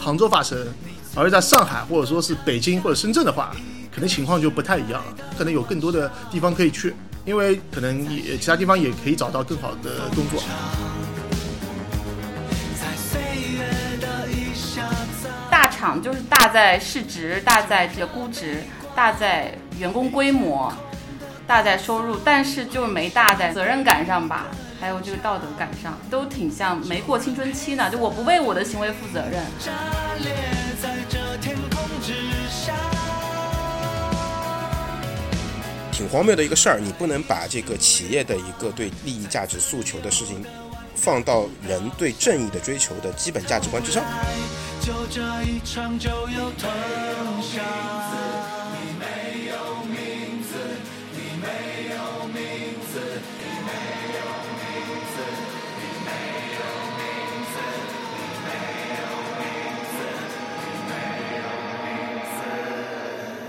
杭州发生，而在上海或者说是北京或者深圳的话，可能情况就不太一样了，可能有更多的地方可以去，因为可能也其他地方也可以找到更好的工作。大厂就是大在市值，大在这个估值，大在员工规模，大在收入，但是就没大在责任感上吧，还有这个道德感上，都挺像没过青春期呢。就我不为我的行为负责任，炸裂在这天空之下。挺荒谬的一个事儿，你不能把这个企业的一个对利益价值诉求的事情，放到人对正义的追求的基本价值观之上。就这一场就要吞下。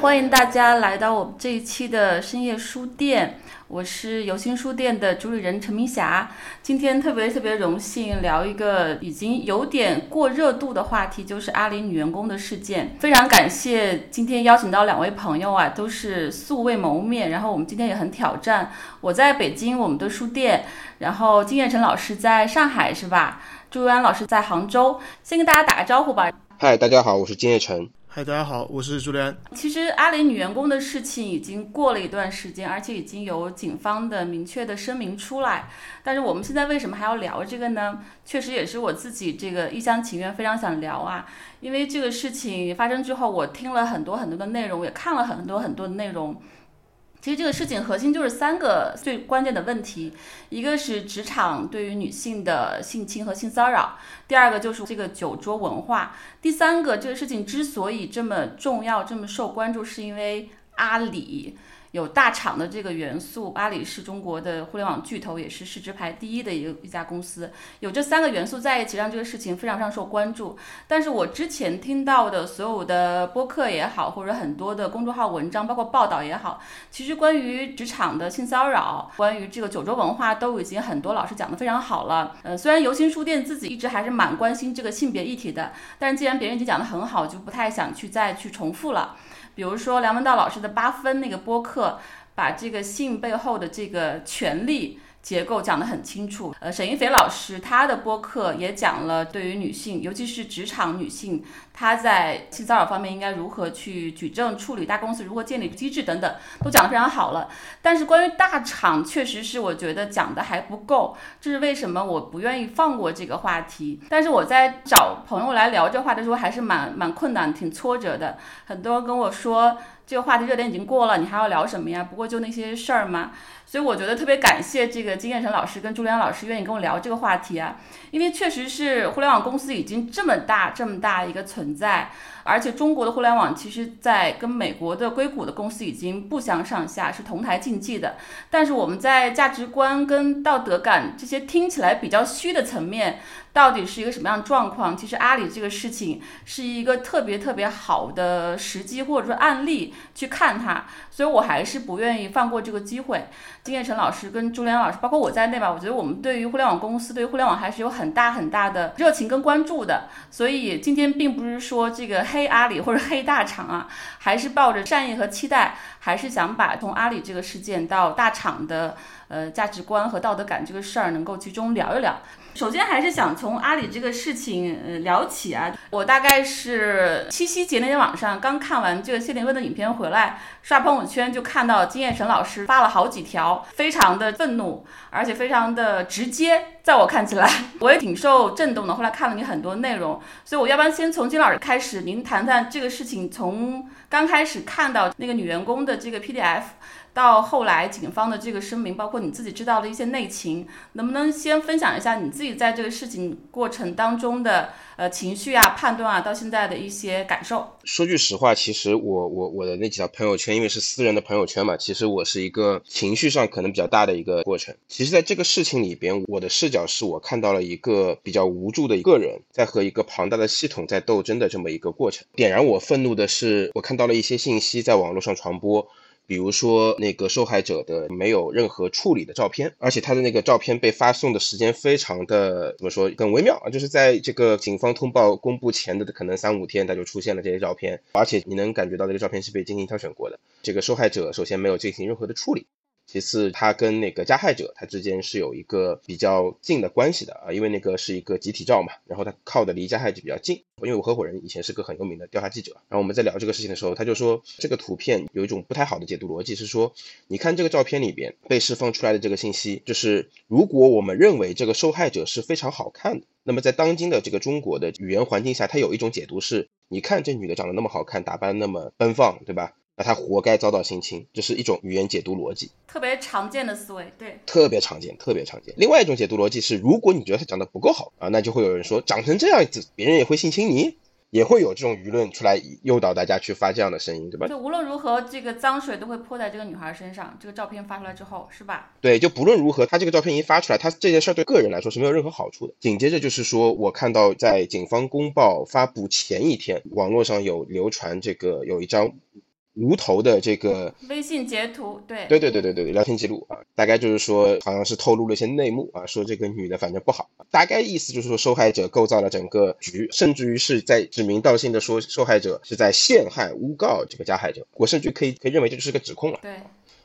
欢迎大家来到我们这一期的深夜书店，我是游心书店的主理人陈明霞。今天特别特别荣幸聊一个已经有点过热度的话题，就是阿里女员工的事件。非常感谢今天邀请到两位朋友啊，都是素未谋面，然后我们今天也很挑战。我在北京我们的书店，然后金燕晨老师在上海是吧？朱安老师在杭州，先跟大家打个招呼吧。嗨，大家好，我是金叶晨。嗨，大家好，我是朱利安。其实阿里女员工的事情已经过了一段时间，而且已经有警方的明确的声明出来。但是我们现在为什么还要聊这个呢？确实也是我自己这个一厢情愿，非常想聊啊。因为这个事情发生之后，我听了很多很多的内容，也看了很多很多的内容。其实这个事情核心就是三个最关键的问题，一个是职场对于女性的性侵和性骚扰，第二个就是这个酒桌文化，第三个这个事情之所以这么重要、这么受关注，是因为阿里。有大厂的这个元素，阿里是中国的互联网巨头，也是市值排第一的一个一家公司。有这三个元素在一起，让这个事情非常非常受关注。但是我之前听到的所有的播客也好，或者很多的公众号文章，包括报道也好，其实关于职场的性骚扰，关于这个九州文化，都已经很多老师讲得非常好了。呃，虽然游心书店自己一直还是蛮关心这个性别议题的，但是既然别人已经讲得很好，就不太想去再去重复了。比如说梁文道老师的八分那个播客，把这个性背后的这个权利结构讲得很清楚。呃，沈一斐老师他的播客也讲了对于女性，尤其是职场女性，她在性骚扰方面应该如何去举证处理，大公司如何建立机制等等，都讲得非常好了。但是关于大厂，确实是我觉得讲的还不够，这是为什么我不愿意放过这个话题。但是我在找朋友来聊这话的时候，还是蛮蛮困难，挺挫折的。很多人跟我说。这个话题热点已经过了，你还要聊什么呀？不过就那些事儿嘛。所以我觉得特别感谢这个金燕晨老师跟朱良老师愿意跟我聊这个话题啊，因为确实是互联网公司已经这么大这么大一个存在，而且中国的互联网其实在跟美国的硅谷的公司已经不相上下，是同台竞技的。但是我们在价值观跟道德感这些听起来比较虚的层面，到底是一个什么样的状况？其实阿里这个事情是一个特别特别好的时机或者说案例去看它，所以我还是不愿意放过这个机会。金燕晨老师跟朱连老师，包括我在内吧，我觉得我们对于互联网公司，对于互联网还是有很大很大的热情跟关注的。所以今天并不是说这个黑阿里或者黑大厂啊，还是抱着善意和期待，还是想把从阿里这个事件到大厂的呃价值观和道德感这个事儿，能够集中聊一聊。首先还是想从阿里这个事情呃聊起啊，我大概是七夕节那天晚上刚看完这个谢霆锋的影片回来，刷朋友圈就看到金燕神老师发了好几条，非常的愤怒，而且非常的直接，在我看起来 我也挺受震动的。后来看了你很多内容，所以我要不然先从金老师开始，您谈谈这个事情从刚开始看到那个女员工的这个 PDF。到后来警方的这个声明，包括你自己知道的一些内情，能不能先分享一下你自己在这个事情过程当中的呃情绪啊、判断啊，到现在的一些感受？说句实话，其实我我我的那几条朋友圈，因为是私人的朋友圈嘛，其实我是一个情绪上可能比较大的一个过程。其实，在这个事情里边，我的视角是我看到了一个比较无助的一个人在和一个庞大的系统在斗争的这么一个过程。点燃我愤怒的是，我看到了一些信息在网络上传播。比如说那个受害者的没有任何处理的照片，而且他的那个照片被发送的时间非常的怎么说，很微妙啊，就是在这个警方通报公布前的可能三五天，他就出现了这些照片，而且你能感觉到这个照片是被精心挑选过的。这个受害者首先没有进行任何的处理。其次，他跟那个加害者他之间是有一个比较近的关系的啊，因为那个是一个集体照嘛，然后他靠的离加害者比较近。因为我合伙人以前是个很有名的调查记者，然后我们在聊这个事情的时候，他就说这个图片有一种不太好的解读逻辑，是说你看这个照片里边被释放出来的这个信息，就是如果我们认为这个受害者是非常好看的，那么在当今的这个中国的语言环境下，它有一种解读是，你看这女的长得那么好看，打扮那么奔放，对吧？那他活该遭到性侵，这是一种语言解读逻辑，特别常见的思维，对，特别常见，特别常见。另外一种解读逻辑是，如果你觉得他长得不够好啊，那就会有人说，长成这样子，别人也会性侵你，也会有这种舆论出来诱导大家去发这样的声音，对吧？就无论如何，这个脏水都会泼在这个女孩身上。这个照片发出来之后，是吧？对，就不论如何，他这个照片一发出来，他这件事对个人来说是没有任何好处的。紧接着就是说，我看到在警方公报发布前一天，网络上有流传这个有一张。无头的这个微信截图，对对对对对对聊天记录啊，大概就是说好像是透露了一些内幕啊，说这个女的反正不好，大概意思就是说受害者构造了整个局，甚至于是在指名道姓的说受害者是在陷害诬告这个加害者，我甚至可以可以认为这就是个指控了。对。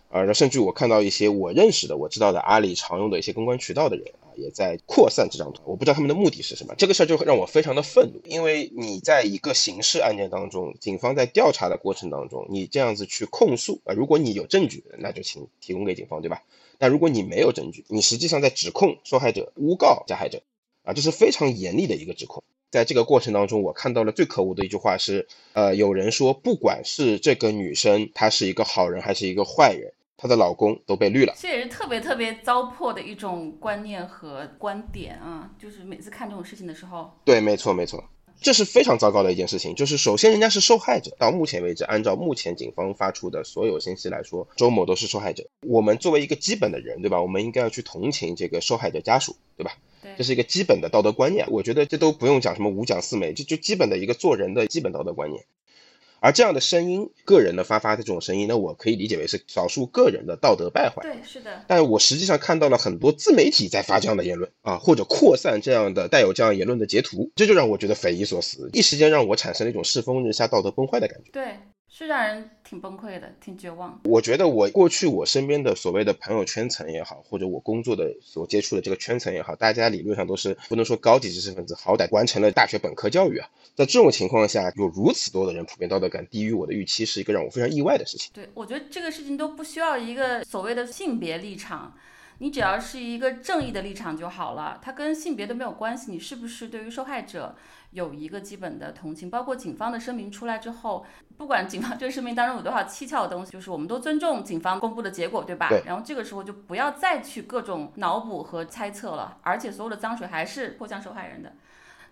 啊，甚至我看到一些我认识的、我知道的阿里常用的一些公关渠道的人啊，也在扩散这张图。我不知道他们的目的是什么。这个事儿就让我非常的愤怒，因为你在一个刑事案件当中，警方在调查的过程当中，你这样子去控诉啊，如果你有证据，那就请提供给警方，对吧？但如果你没有证据，你实际上在指控受害者、诬告加害者啊，这是非常严厉的一个指控。在这个过程当中，我看到了最可恶的一句话是，呃，有人说，不管是这个女生她是一个好人还是一个坏人。她的老公都被绿了，这也是特别特别糟粕的一种观念和观点啊！就是每次看这种事情的时候，对，没错没错，这是非常糟糕的一件事情。就是首先人家是受害者，到目前为止，按照目前警方发出的所有信息来说，周某都是受害者。我们作为一个基本的人，对吧？我们应该要去同情这个受害者家属，对吧？对，这是一个基本的道德观念。我觉得这都不用讲什么五讲四美，这就基本的一个做人的基本道德观念。而这样的声音，个人的发发的这种声音，那我可以理解为是少数个人的道德败坏。对，是的。但我实际上看到了很多自媒体在发这样的言论啊，或者扩散这样的带有这样言论的截图，这就让我觉得匪夷所思，一时间让我产生了一种世风日下、道德崩坏的感觉。对。是让人挺崩溃的，挺绝望。我觉得我过去我身边的所谓的朋友圈层也好，或者我工作的所接触的这个圈层也好，大家理论上都是不能说高级知识分子，好歹完成了大学本科教育啊。在这种情况下，有如此多的人普遍道德感低于我的预期，是一个让我非常意外的事情。对，我觉得这个事情都不需要一个所谓的性别立场。你只要是一个正义的立场就好了，它跟性别都没有关系。你是不是对于受害者有一个基本的同情？包括警方的声明出来之后，不管警方这个声明当中有多少蹊跷的东西，就是我们都尊重警方公布的结果，对吧？对。然后这个时候就不要再去各种脑补和猜测了，而且所有的脏水还是泼向受害人的。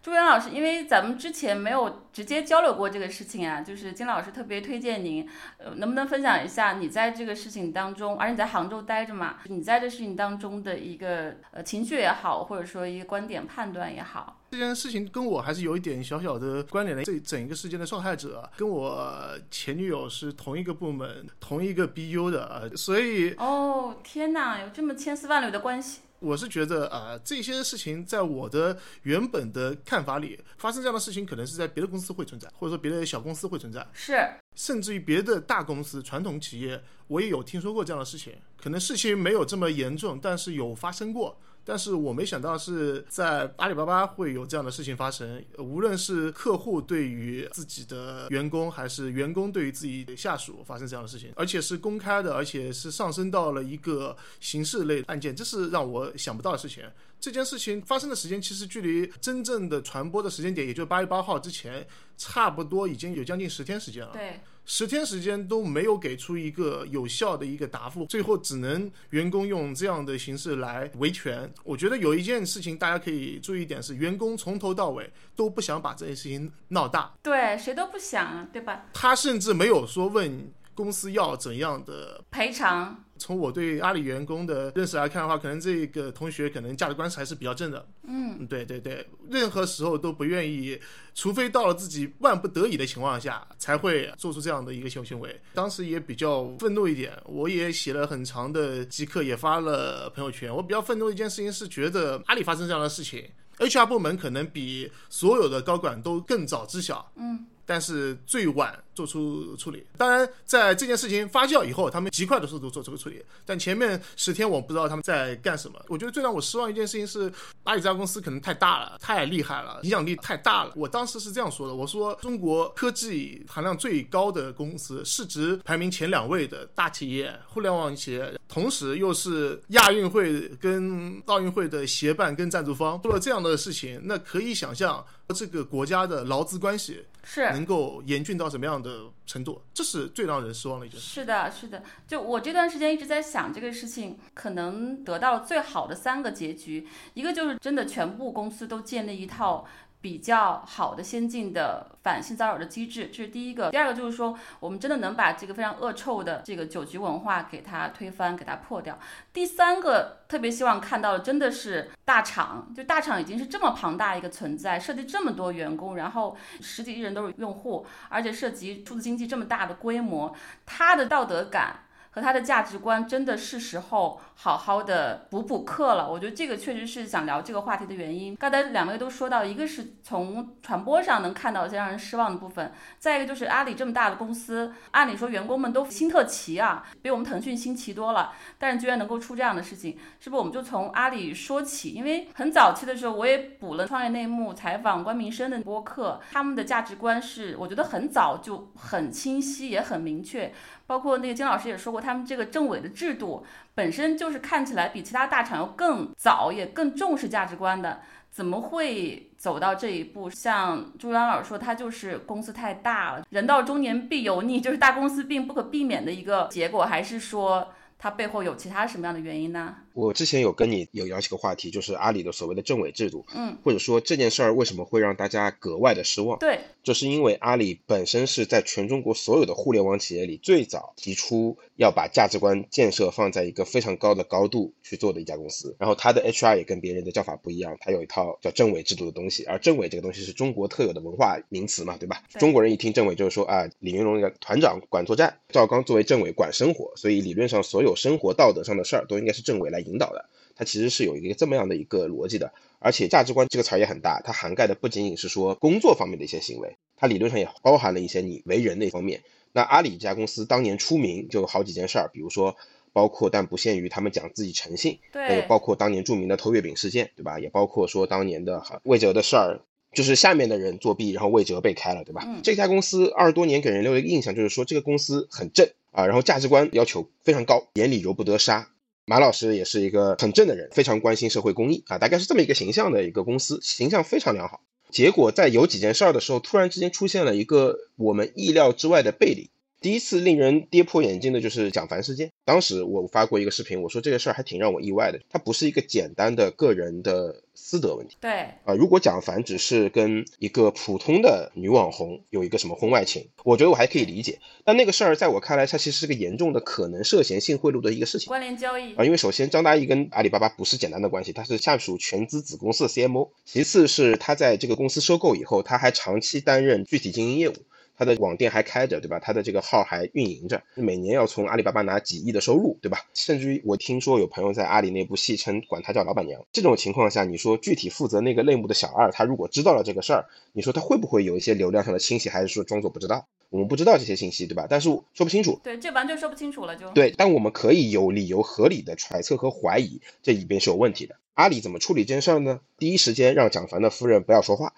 朱元老师，因为咱们之前没有直接交流过这个事情啊，就是金老师特别推荐您，呃，能不能分享一下你在这个事情当中，而且你在杭州待着嘛，你在这事情当中的一个呃情绪也好，或者说一个观点判断也好。这件事情跟我还是有一点小小的关联的。这整一个事件的受害者跟我前女友是同一个部门、同一个 BU 的，所以哦天哪，有这么千丝万缕的关系。我是觉得啊，这些事情在我的原本的看法里，发生这样的事情，可能是在别的公司会存在，或者说别的小公司会存在，是，甚至于别的大公司、传统企业，我也有听说过这样的事情。可能事情没有这么严重，但是有发生过。但是我没想到是在阿里巴巴会有这样的事情发生。无论是客户对于自己的员工，还是员工对于自己的下属发生这样的事情，而且是公开的，而且是上升到了一个刑事类案件，这是让我想不到的事情。这件事情发生的时间，其实距离真正的传播的时间点，也就八月八号之前，差不多已经有将近十天时间了。对，十天时间都没有给出一个有效的一个答复，最后只能员工用这样的形式来维权。我觉得有一件事情大家可以注意一点是，员工从头到尾都不想把这件事情闹大，对，谁都不想啊，对吧？他甚至没有说问公司要怎样的赔偿，从我对阿里员工的认识来看的话，可能这个同学可能价值观还是比较正的。嗯，对对对，任何时候都不愿意，除非到了自己万不得已的情况下，才会做出这样的一个行行为。当时也比较愤怒一点，我也写了很长的即刻，也发了朋友圈。我比较愤怒的一件事情是，觉得阿里发生这样的事情，HR 部门可能比所有的高管都更早知晓。嗯。但是最晚做出处理。当然，在这件事情发酵以后，他们极快的速度做出个处理。但前面十天我不知道他们在干什么。我觉得最让我失望一件事情是，阿里这家公司可能太大了，太厉害了，影响力太大了。我当时是这样说的：我说中国科技含量最高的公司，市值排名前两位的大企业，互联网企业，同时又是亚运会跟奥运会的协办跟赞助方，做了这样的事情，那可以想象这个国家的劳资关系。是能够严峻到什么样的程度？这是最让人失望的一件事。是的，是的。就我这段时间一直在想这个事情，可能得到最好的三个结局，一个就是真的全部公司都建立一套。比较好的先进的反性骚扰的机制，这是第一个。第二个就是说，我们真的能把这个非常恶臭的这个酒局文化给它推翻，给它破掉。第三个特别希望看到的，真的是大厂，就大厂已经是这么庞大一个存在，涉及这么多员工，然后十几亿人都是用户，而且涉及数字经济这么大的规模，它的道德感。和他的价值观真的是时候好好的补补课了。我觉得这个确实是想聊这个话题的原因。刚才两位都说到，一个是从传播上能看到一些让人失望的部分，再一个就是阿里这么大的公司，按理说员工们都心特齐啊，比我们腾讯新奇多了，但是居然能够出这样的事情，是不是我们就从阿里说起？因为很早期的时候我也补了创业内幕采访关明生的播客，他们的价值观是我觉得很早就很清晰也很明确。包括那个金老师也说过，他们这个政委的制度本身就是看起来比其他大厂要更早，也更重视价值观的，怎么会走到这一步？像朱元老师说，他就是公司太大了，人到中年必油腻，就是大公司并不可避免的一个结果，还是说他背后有其他什么样的原因呢？我之前有跟你有聊起个话题，就是阿里的所谓的政委制度，嗯，或者说这件事儿为什么会让大家格外的失望？对，就是因为阿里本身是在全中国所有的互联网企业里最早提出要把价值观建设放在一个非常高的高度去做的一家公司。然后它的 HR 也跟别人的叫法不一样，它有一套叫政委制度的东西。而政委这个东西是中国特有的文化名词嘛，对吧？中国人一听政委就是说啊，李云龙那个团长管作战，赵刚作为政委管生活，所以理论上所有生活道德上的事儿都应该是政委来引导的。它其实是有一个这么样的一个逻辑的，而且价值观这个词儿也很大，它涵盖的不仅仅是说工作方面的一些行为，它理论上也包含了一些你为人的一方面。那阿里这家公司当年出名就有好几件事儿，比如说包括但不限于他们讲自己诚信，对，包括当年著名的偷月饼事件，对吧？也包括说当年的魏哲的事儿，就是下面的人作弊，然后魏哲被开了，对吧？这家公司二十多年给人留的一个印象就是说这个公司很正啊，然后价值观要求非常高，眼里揉不得沙。马老师也是一个很正的人，非常关心社会公益啊，大概是这么一个形象的一个公司，形象非常良好。结果在有几件事儿的时候，突然之间出现了一个我们意料之外的背离。第一次令人跌破眼镜的就是蒋凡事件。当时我发过一个视频，我说这个事儿还挺让我意外的，它不是一个简单的个人的私德问题。对啊，如果蒋凡只是跟一个普通的女网红有一个什么婚外情，我觉得我还可以理解。但那个事儿在我看来，它其实是个严重的可能涉嫌性贿赂的一个事情。关联交易啊，因为首先张大奕跟阿里巴巴不是简单的关系，他是下属全资子公司的 CMO。其次是他在这个公司收购以后，他还长期担任具体经营业务。他的网店还开着，对吧？他的这个号还运营着，每年要从阿里巴巴拿几亿的收入，对吧？甚至于我听说有朋友在阿里内部戏称管他叫老板娘。这种情况下，你说具体负责那个类目的小二，他如果知道了这个事儿，你说他会不会有一些流量上的倾斜，还是说装作不知道？我们不知道这些信息，对吧？但是说不清楚。对，这完全说不清楚了，就对。但我们可以有理由合理的揣测和怀疑这里边是有问题的。阿里怎么处理这件事儿呢？第一时间让蒋凡的夫人不要说话，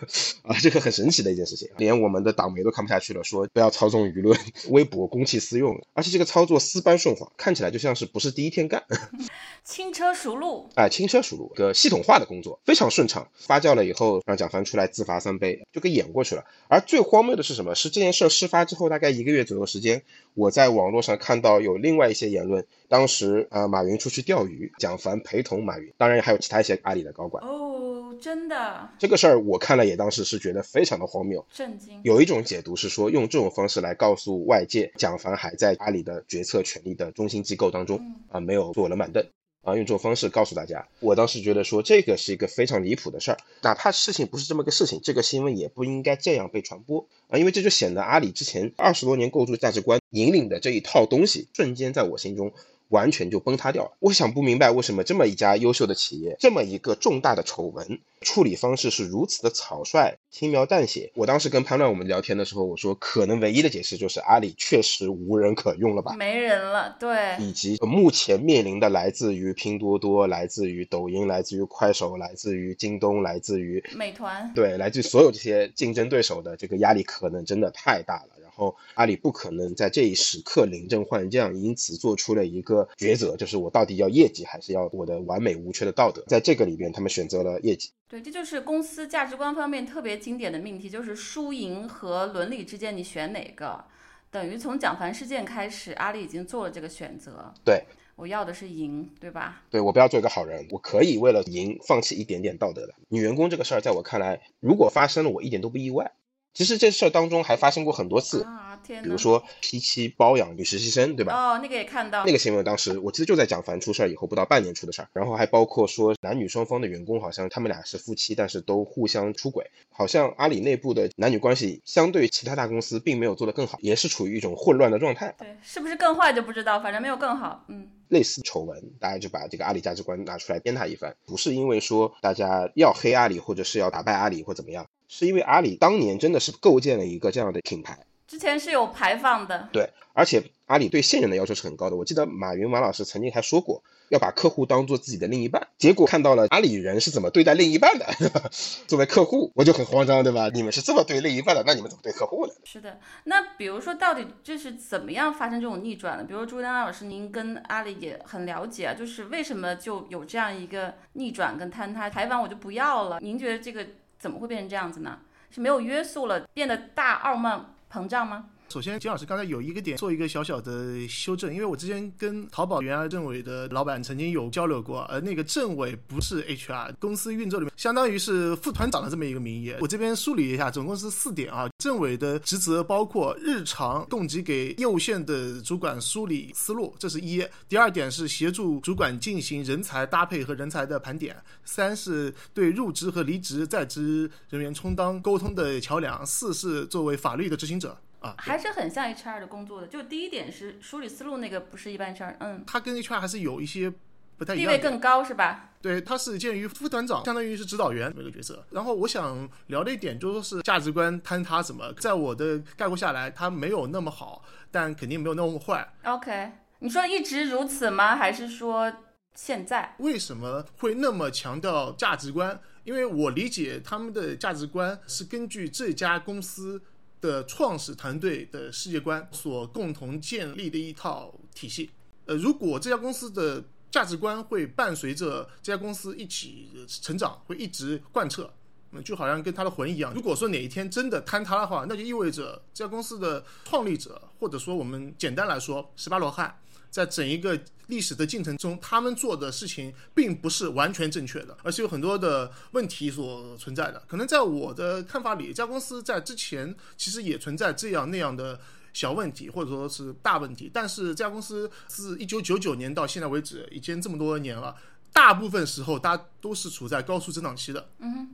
啊，这个很神奇的一件事情，连我们的党媒都看不下去了，说不要操纵舆论，微博公器私用，而且这个操作丝般顺滑，看起来就像是不是第一天干，轻车熟路。哎，轻车熟路，个系统化的工作非常顺畅。发酵了以后，让蒋凡出来自罚三杯，就给演过去了。而最荒谬的是什么？是这件事儿事发之后大概一个月左右时间，我在网络上看到有另外一些言论，当时啊、呃马云出去钓鱼，蒋凡陪同马云，当然还有其他一些阿里的高管。哦，真的这个事儿我看了也当时是觉得非常的荒谬。震惊。有一种解读是说，用这种方式来告诉外界，蒋凡还在阿里的决策权力的中心机构当中嗯啊、没有坐冷板凳。啊，用这种方式告诉大家，我当时觉得说这个是一个非常离谱的事儿，哪怕事情不是这么个事情，这个新闻也不应该这样被传播啊，因为这就显得阿里之前二十多年构筑价值观引领的这一套东西，瞬间在我心中完全就崩塌掉了。我想不明白为什么这么一家优秀的企业，这么一个重大的丑闻，处理方式是如此的草率、轻描淡写。我当时跟潘乱我们聊天的时候，我说可能唯一的解释就是阿里确实无人可用了吧。没人了，对，以及目前面临的来自于拼多多、来自于抖音、来自于快手、来自于京东、来自于美团，对，来自于所有这些竞争对手的这个压力可能真的太大了。然后阿里不可能在这一时刻临阵换将，因此做出了一个抉择，就是我到底要业绩还是要我的完美无缺的道德？在这个里边，他们选择了业绩。对，这就是公司价值观方面特别经典的命题，就是输赢和伦理之间你选哪个？等于从蒋凡事件开始，阿里已经做了这个选择。对，我要的是赢，对吧？对我不要做一个好人，我可以为了赢放弃一点点道德的。女员工这个事儿，在我看来，如果发生了，我一点都不意外。其实这事儿当中还发生过很多次，啊，天！比如说 P 七包养女实习生，对吧？哦，那个也看到，那个新闻当时我记得就在蒋凡出事儿以后不到半年出的事儿，然后还包括说男女双方的员工好像他们俩是夫妻，但是都互相出轨，好像阿里内部的男女关系相对其他大公司并没有做得更好，也是处于一种混乱的状态。对，是不是更坏就不知道，反正没有更好。嗯，类似丑闻，大家就把这个阿里价值观拿出来鞭挞一番，不是因为说大家要黑阿里或者是要打败阿里或怎么样，是因为阿里当年真的是构建了一个这样的品牌，之前是有排放的，对，而且阿里对现任的要求是很高的。我记得马云马老师曾经还说过，要把客户当做自己的另一半。结果看到了阿里人是怎么对待另一半的，作为客户我就很慌张，对吧？你们是这么对另一半的，那你们怎么对客户呢？是的。那比如说，到底这是怎么样发生这种逆转的？比如说朱丹老师，您跟阿里也很了解啊，就是为什么就有这样一个逆转跟坍塌？台湾我就不要了，您觉得这个怎么会变成这样子呢？是没有约束了，变得大傲慢膨胀吗？首先，金老师刚才有一个点做一个小小的修正，因为我之前跟淘宝原来政委的老板曾经有交流过，而那个政委不是 HR，公司运作里面相当于是副团长的这么一个名义。我这边梳理一下，总共是四点啊。政委的职责包括日常供给给业务线的主管梳理思路，这是一；第二点是协助主管进行人才搭配和人才的盘点；三是对入职和离职在职人员充当沟通的桥梁；四是作为法律的执行者。啊，还是很像 HR 的工作的。就第一点是梳理思路，那个不是一般 HR，嗯，他跟 HR 还是有一些不太一样。地位更高是吧？对，他是鉴于副团长，相当于是指导员这个角色。然后我想聊的一点就说是价值观坍塌什么，在我的概括下来，他没有那么好，但肯定没有那么坏。OK，你说一直如此吗？还是说现在？为什么会那么强调价值观？因为我理解他们的价值观是根据这家公司的创始团队的世界观所共同建立的一套体系。呃，如果这家公司的价值观会伴随着这家公司一起成长，会一直贯彻，嗯，就好像跟他的魂一样。如果说哪一天真的坍塌的话，那就意味着这家公司的创立者，或者说我们简单来说，十八罗汉。在整一个历史的进程中，他们做的事情并不是完全正确的，而是有很多的问题所存在的。可能在我的看法里，这家公司在之前其实也存在这样那样的小问题，或者说是大问题。但是这家公司自一九九九年到现在为止，已经这么多年了，大部分时候大家都是处在高速增长期的。嗯。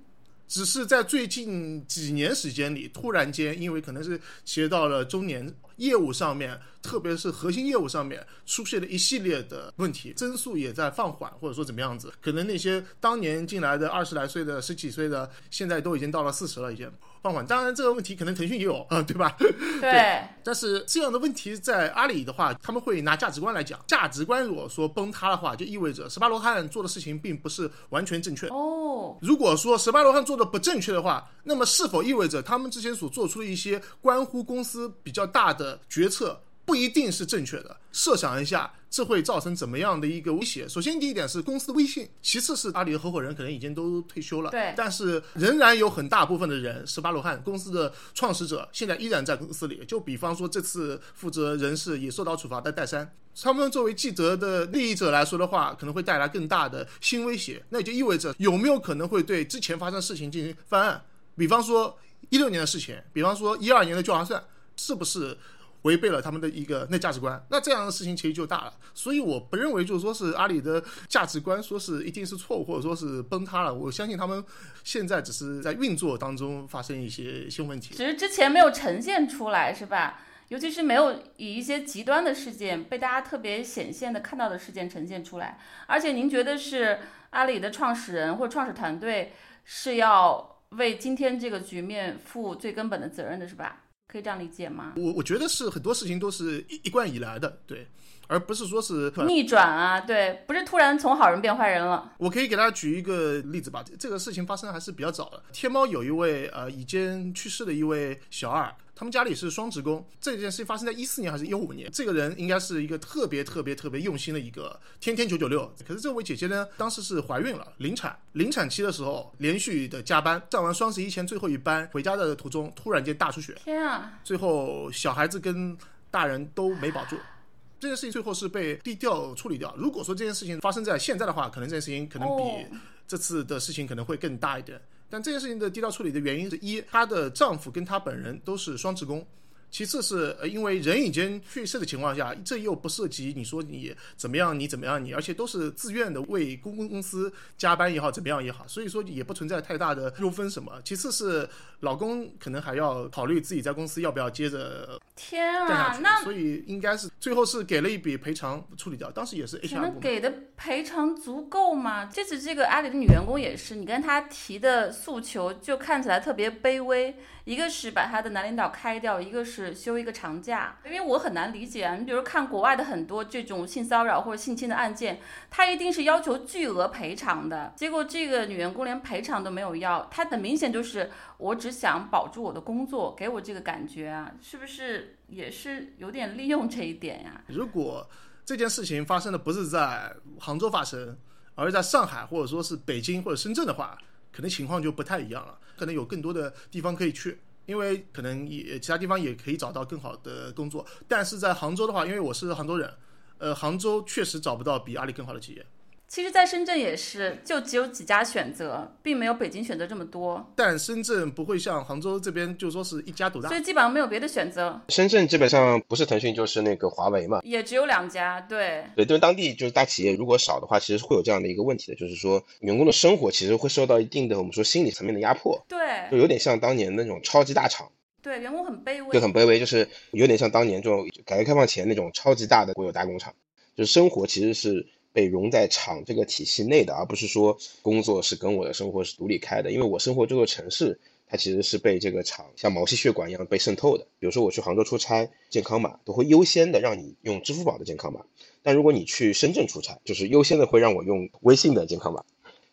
只是在最近几年时间里，突然间，因为可能是企业到了中年，业务上面，特别是核心业务上面出现了一系列的问题，增速也在放缓，或者说怎么样子，可能那些当年进来的二十来岁的、十几岁的，现在都已经到了四十了，已经放缓。当然这个问题可能腾讯也有 啊、对吧？对，但是这样的问题在阿里的话，他们会拿价值观来讲，价值观如果说崩塌的话，就意味着十八罗汉做的事情并不是完全正确。哦，如果说十八罗汉做的不正确的话，那么是否意味着他们之前所做出的一些关乎公司比较大的决策不一定是正确的？设想一下，这会造成怎么样的一个威胁？首先，第一点是公司的威信，其次是阿里的合伙人可能已经都退休了，对但是仍然有很大部分的人，十八罗汉公司的创始者现在依然在公司里。就比方说，这次负责人事也受到处罚的戴珊，他们作为记者的利益者来说的话，可能会带来更大的新威胁。那也就意味着有没有可能会对之前发生的事情进行翻案？比方说一六年的事情，比方说一二年的旧划算，是不是？违背了他们的一个那价值观，那这样的事情其实就大了。所以我不认为就是说是阿里的价值观说是一定是错误，或者说是崩塌了。我相信他们现在只是在运作当中发生一些新问题。只是之前没有呈现出来，是吧？尤其是没有以一些极端的事件被大家特别显现的看到的事件呈现出来。而且您觉得是阿里的创始人或创始团队是要为今天这个局面负最根本的责任的，是吧？可以这样理解吗？我我觉得是很多事情都是一一贯以来的，对，而不是说是逆转啊，对，不是突然从好人变坏人了。我可以给大家举一个例子吧，这个事情发生还是比较早的。天猫有一位呃已经去世的一位小二，他们家里是双职工。这件事情发生在一四年还是一五年？这个人应该是一个特别特别特别用心的一个，天天九九六。可是这位姐姐呢，当时是怀孕了，临产，临产期的时候连续的加班，上完双十一前最后一班回家的途中，突然间大出血，天啊！最后小孩子跟大人都没保住。这件事情最后是被低调处理掉。如果说这件事情发生在现在的话，可能这件事情可能比哦这次的事情可能会更大一点。但这件事情的低调处理的原因是一，她的丈夫跟她本人都是双职工。其次是呃，因为人已经去世的情况下，这又不涉及你说你怎么样，你怎么样，你而且都是自愿的为公共公司加班也好，怎么样也好，所以说也不存在太大的纠纷什么。其次是老公可能还要考虑自己在公司要不要接着天啊那所以应该是最后是给了一笔赔偿处理掉，当时也是可 HR。给的赔偿足够吗？这次这个阿里的女员工也是，你跟她提的诉求就看起来特别卑微，一个是把她的男领导开掉，一个是休一个长假。因为我很难理解啊，你比如看国外的很多这种性骚扰或者性侵的案件，他一定是要求巨额赔偿的，结果这个女员工连赔偿都没有要，她很明显就是我只想保住我的工作，给我这个感觉啊，是不是也是有点利用这一点呀？如果这件事情发生的不是在杭州发生，而是在上海或者说是北京或者深圳的话，可能情况就不太一样了，可能有更多的地方可以去。因为可能也其他地方也可以找到更好的工作，但是在杭州的话，因为我是杭州人，呃，杭州确实找不到比阿里更好的企业。其实，在深圳也是，就只有几家选择，并没有北京选择这么多，但深圳不会像杭州这边就说是一家独大所，以基本上没有别的选择，深圳基本上不是腾讯就是那个华为嘛。也只有两家。对，对，对当地就是大企业如果少的话，其实会有这样的一个问题的，就是说员工的生活其实会受到一定的我们说心理层面的压迫，对就，有点像当年那种超级大厂，对，员工很卑微，就很卑微，就是有点像当年这种改革开放前那种超级大的国有大工厂，就是生活其实是被融在厂这个体系内的，而不是说工作是跟我的生活是独立开的。因为我生活这座城市，它其实是被这个厂像毛细血管一样被渗透的。比如说我去杭州出差，健康码都会优先的让你用支付宝的健康码，但如果你去深圳出差，就是优先的会让我用微信的健康码。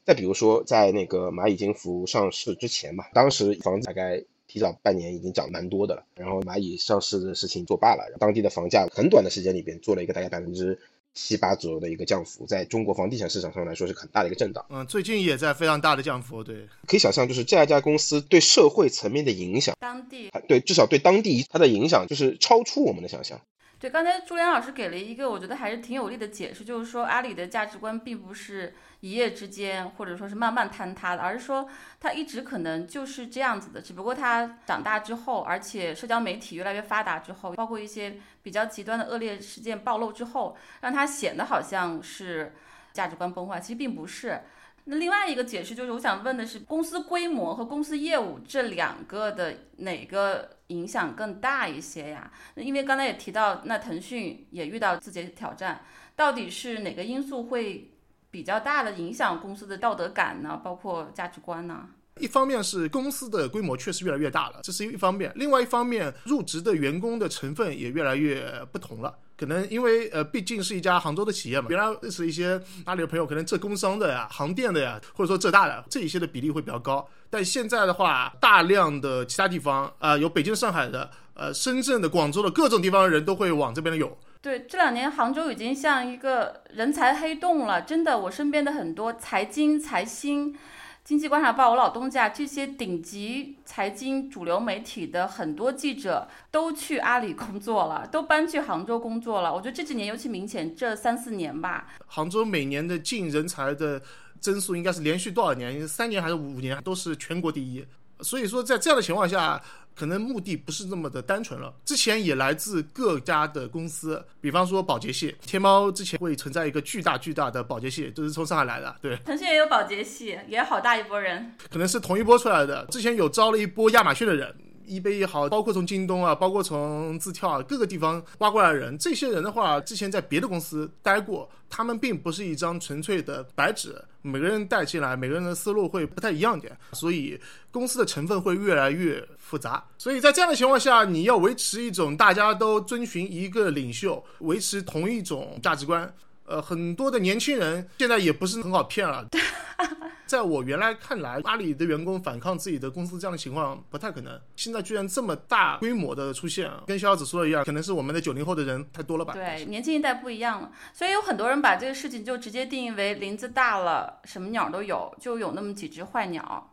再比如说，在那个蚂蚁金服上市之前吧，当时房子大概提早半年已经涨蛮多的了，然后蚂蚁上市的事情作罢了，当地的房价很短的时间里边做了一个大概百分之七八左右的一个降幅，在中国房地产市场上来说是很大的一个震荡。嗯，最近也在非常大的降幅，对。可以想象，就是这样一家公司对社会层面的影响，当地。对至少对当地它的影响就是超出我们的想象。对，刚才朱良老师给了一个我觉得还是挺有力的解释，就是说阿里的价值观并不是一夜之间或者说是慢慢坍塌的，而是说它一直可能就是这样子的，只不过它长大之后，而且社交媒体越来越发达之后，包括一些比较极端的恶劣事件暴露之后，让它显得好像是价值观崩坏，其实并不是。那另外一个解释就是，我想问的是，公司规模和公司业务这两个的哪个影响更大一些呀？那因为刚才也提到，那腾讯也遇到自己的挑战，到底是哪个因素会比较大的影响公司的道德感呢？包括价值观呢？一方面是公司的规模确实越来越大了，这是一方面；另外一方面，入职的员工的成分也越来越不同了。可能因为呃，毕竟是一家杭州的企业嘛，原来认识一些阿里的朋友，可能浙工商的呀、杭电的呀，或者说浙大的这一些的比例会比较高。但现在的话，大量的其他地方啊、有北京、上海的、呃，深圳的、广州的各种地方的人都会往这边涌。对，这两年杭州已经像一个人才黑洞了，真的，我身边的很多财经、财新。经济观察报、我老东家这些顶级财经主流媒体的很多记者都去阿里工作了，都搬去杭州工作了。我觉得这几年尤其明显，这三四年吧。杭州每年的进人才的增速应该是连续多少年？三年还是五年都是全国第一。所以说，在这样的情况下，可能目的不是那么的单纯了。之前也来自各家的公司，比方说保洁系，天猫之前会存在一个巨大巨大的保洁系，就是从上海来的，对，腾讯也有保洁系，也好大一波人。可能是同一波出来的。之前有招了一波亚马逊的人。一杯也好，包括从京东啊，包括从字跳啊各个地方挖过来的人，这些人的话，之前在别的公司待过，他们并不是一张纯粹的白纸，每个人带进来，每个人的思路会不太一样点，所以公司的成分会越来越复杂。所以在这样的情况下，你要维持一种大家都遵循一个领袖，维持同一种价值观。呃，很多的年轻人现在也不是很好骗了。在我原来看来，阿里的员工反抗自己的公司这样的情况不太可能。现在居然这么大规模的出现，跟逍遥子说的一样，可能是我们的九零后的人太多了吧？对，年轻一代不一样了，所以有很多人把这个事情就直接定义为林子大了，什么鸟都有，就有那么几只坏鸟。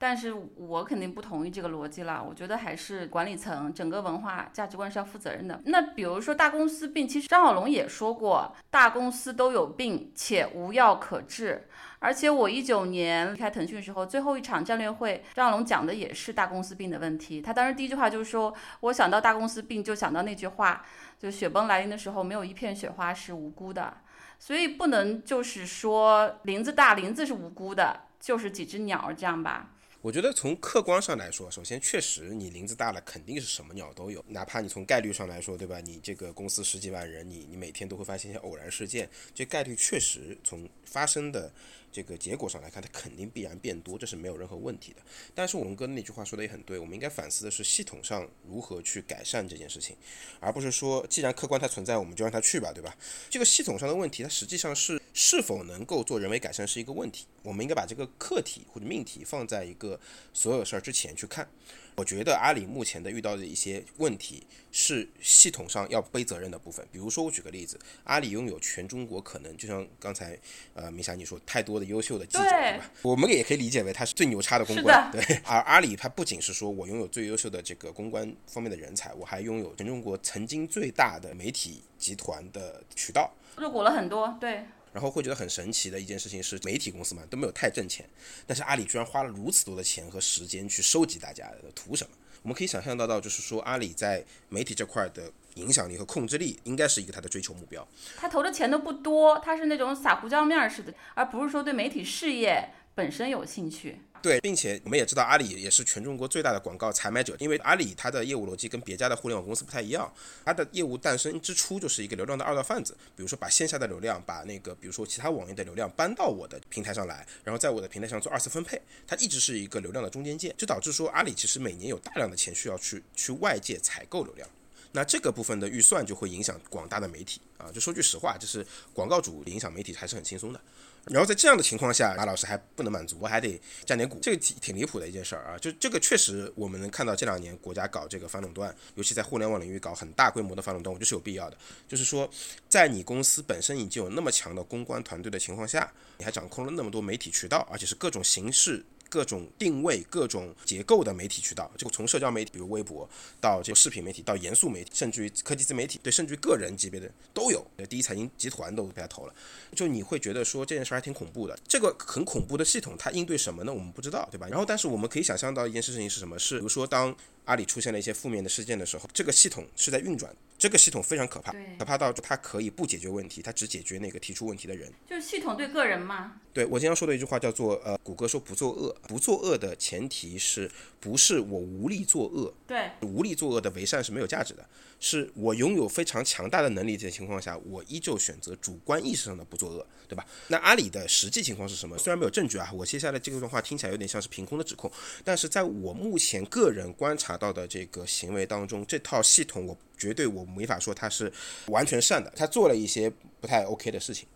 但是我肯定不同意这个逻辑了，我觉得还是管理层整个文化价值观是要负责任的。那比如说大公司病，其实张小龙也说过，大公司都有病，且无药可治。而且我一九年离开腾讯的时候，最后一场战略会，张小龙讲的也是大公司病的问题。他当时第一句话就是说，我想到大公司病，就想到那句话，就雪崩来临的时候，没有一片雪花是无辜的。所以不能就是说林子大，林子是无辜的，就是几只鸟这样吧。我觉得从客观上来说，首先确实你林子大了，肯定是什么鸟都有。哪怕你从概率上来说，对吧？你这个公司十几万人，你你每天都会发现一些偶然事件，这概率确实从发生的这个结果上来看，它肯定必然变多，这是没有任何问题的。但是我们哥那句话说的也很对，我们应该反思的是系统上如何去改善这件事情，而不是说既然客观它存在，我们就让它去吧，对吧？这个系统上的问题，它实际上是是否能够做人为改善是一个问题。我们应该把这个课题或者命题放在一个所有事儿之前去看。我觉得阿里目前的遇到的一些问题是系统上要背责任的部分。比如说，我举个例子，阿里拥有全中国可能就像刚才呃明霞你说太多的优秀的记者，对对吧？我们也可以理解为他是最牛叉的公关，对。而阿里它不仅是说我拥有最优秀的这个公关方面的人才，我还拥有全中国曾经最大的媒体集团的渠道。入股了很多，对，然后会觉得很神奇的一件事情是，媒体公司嘛都没有太挣钱，但是阿里居然花了如此多的钱和时间去收集大家的，图什么？我们可以想象到到，就是说阿里在媒体这块的影响力和控制力，应该是一个他的追求目标。他投的钱都不多，他是那种撒胡椒面儿似的，而不是说对媒体事业本身有兴趣。对，并且我们也知道，阿里也是全中国最大的广告采买者，因为阿里它的业务逻辑跟别家的互联网公司不太一样，它的业务诞生之初就是一个流量的二道贩子，比如说把线下的流量，把那个比如说其他网页的流量搬到我的平台上来，然后在我的平台上做二次分配，它一直是一个流量的中间件，就导致说阿里其实每年有大量的钱需要去去外界采购流量。那这个部分的预算就会影响广大的媒体啊，就说句实话，就是广告主影响媒体还是很轻松的。然后在这样的情况下，马老师还不能满足，我还得占点股，这个挺挺离谱的一件事儿啊！就这个确实，我们能看到这两年国家搞这个反垄断，尤其在互联网领域搞很大规模的反垄断，我觉得是有必要的。就是说，在你公司本身已经有那么强的公关团队的情况下，你还掌控了那么多媒体渠道，而且是各种形式。各种定位、各种结构的媒体渠道，就从社交媒体，比如微博，到这个视频媒体，到严肃媒体，甚至于科技自媒体，对，甚至于个人级别的都有。第一财经集团都被他投了，就你会觉得说这件事还挺恐怖的。这个很恐怖的系统，它应对什么呢？我们不知道，对吧？然后，但是我们可以想象到一件事情是什么？是比如说当阿里出现了一些负面的事件的时候，这个系统是在运转，这个系统非常可怕，可怕到它可以不解决问题，它只解决那个提出问题的人。就是系统对个人嘛，对我经常说的一句话叫做，呃，谷歌说不作恶，不作恶的前提是不是我无力作恶？对，无力作恶的为善是没有价值的，是我拥有非常强大的能力的情况下，我依旧选择主观意识上的不作恶，对吧？那阿里的实际情况是什么？虽然没有证据啊，我接下来这段话听起来有点像是凭空的指控，但是在我目前个人观察到的这个行为当中，这套系统我绝对我没法说它是完全善的，它做了一些不太 OK 的事情。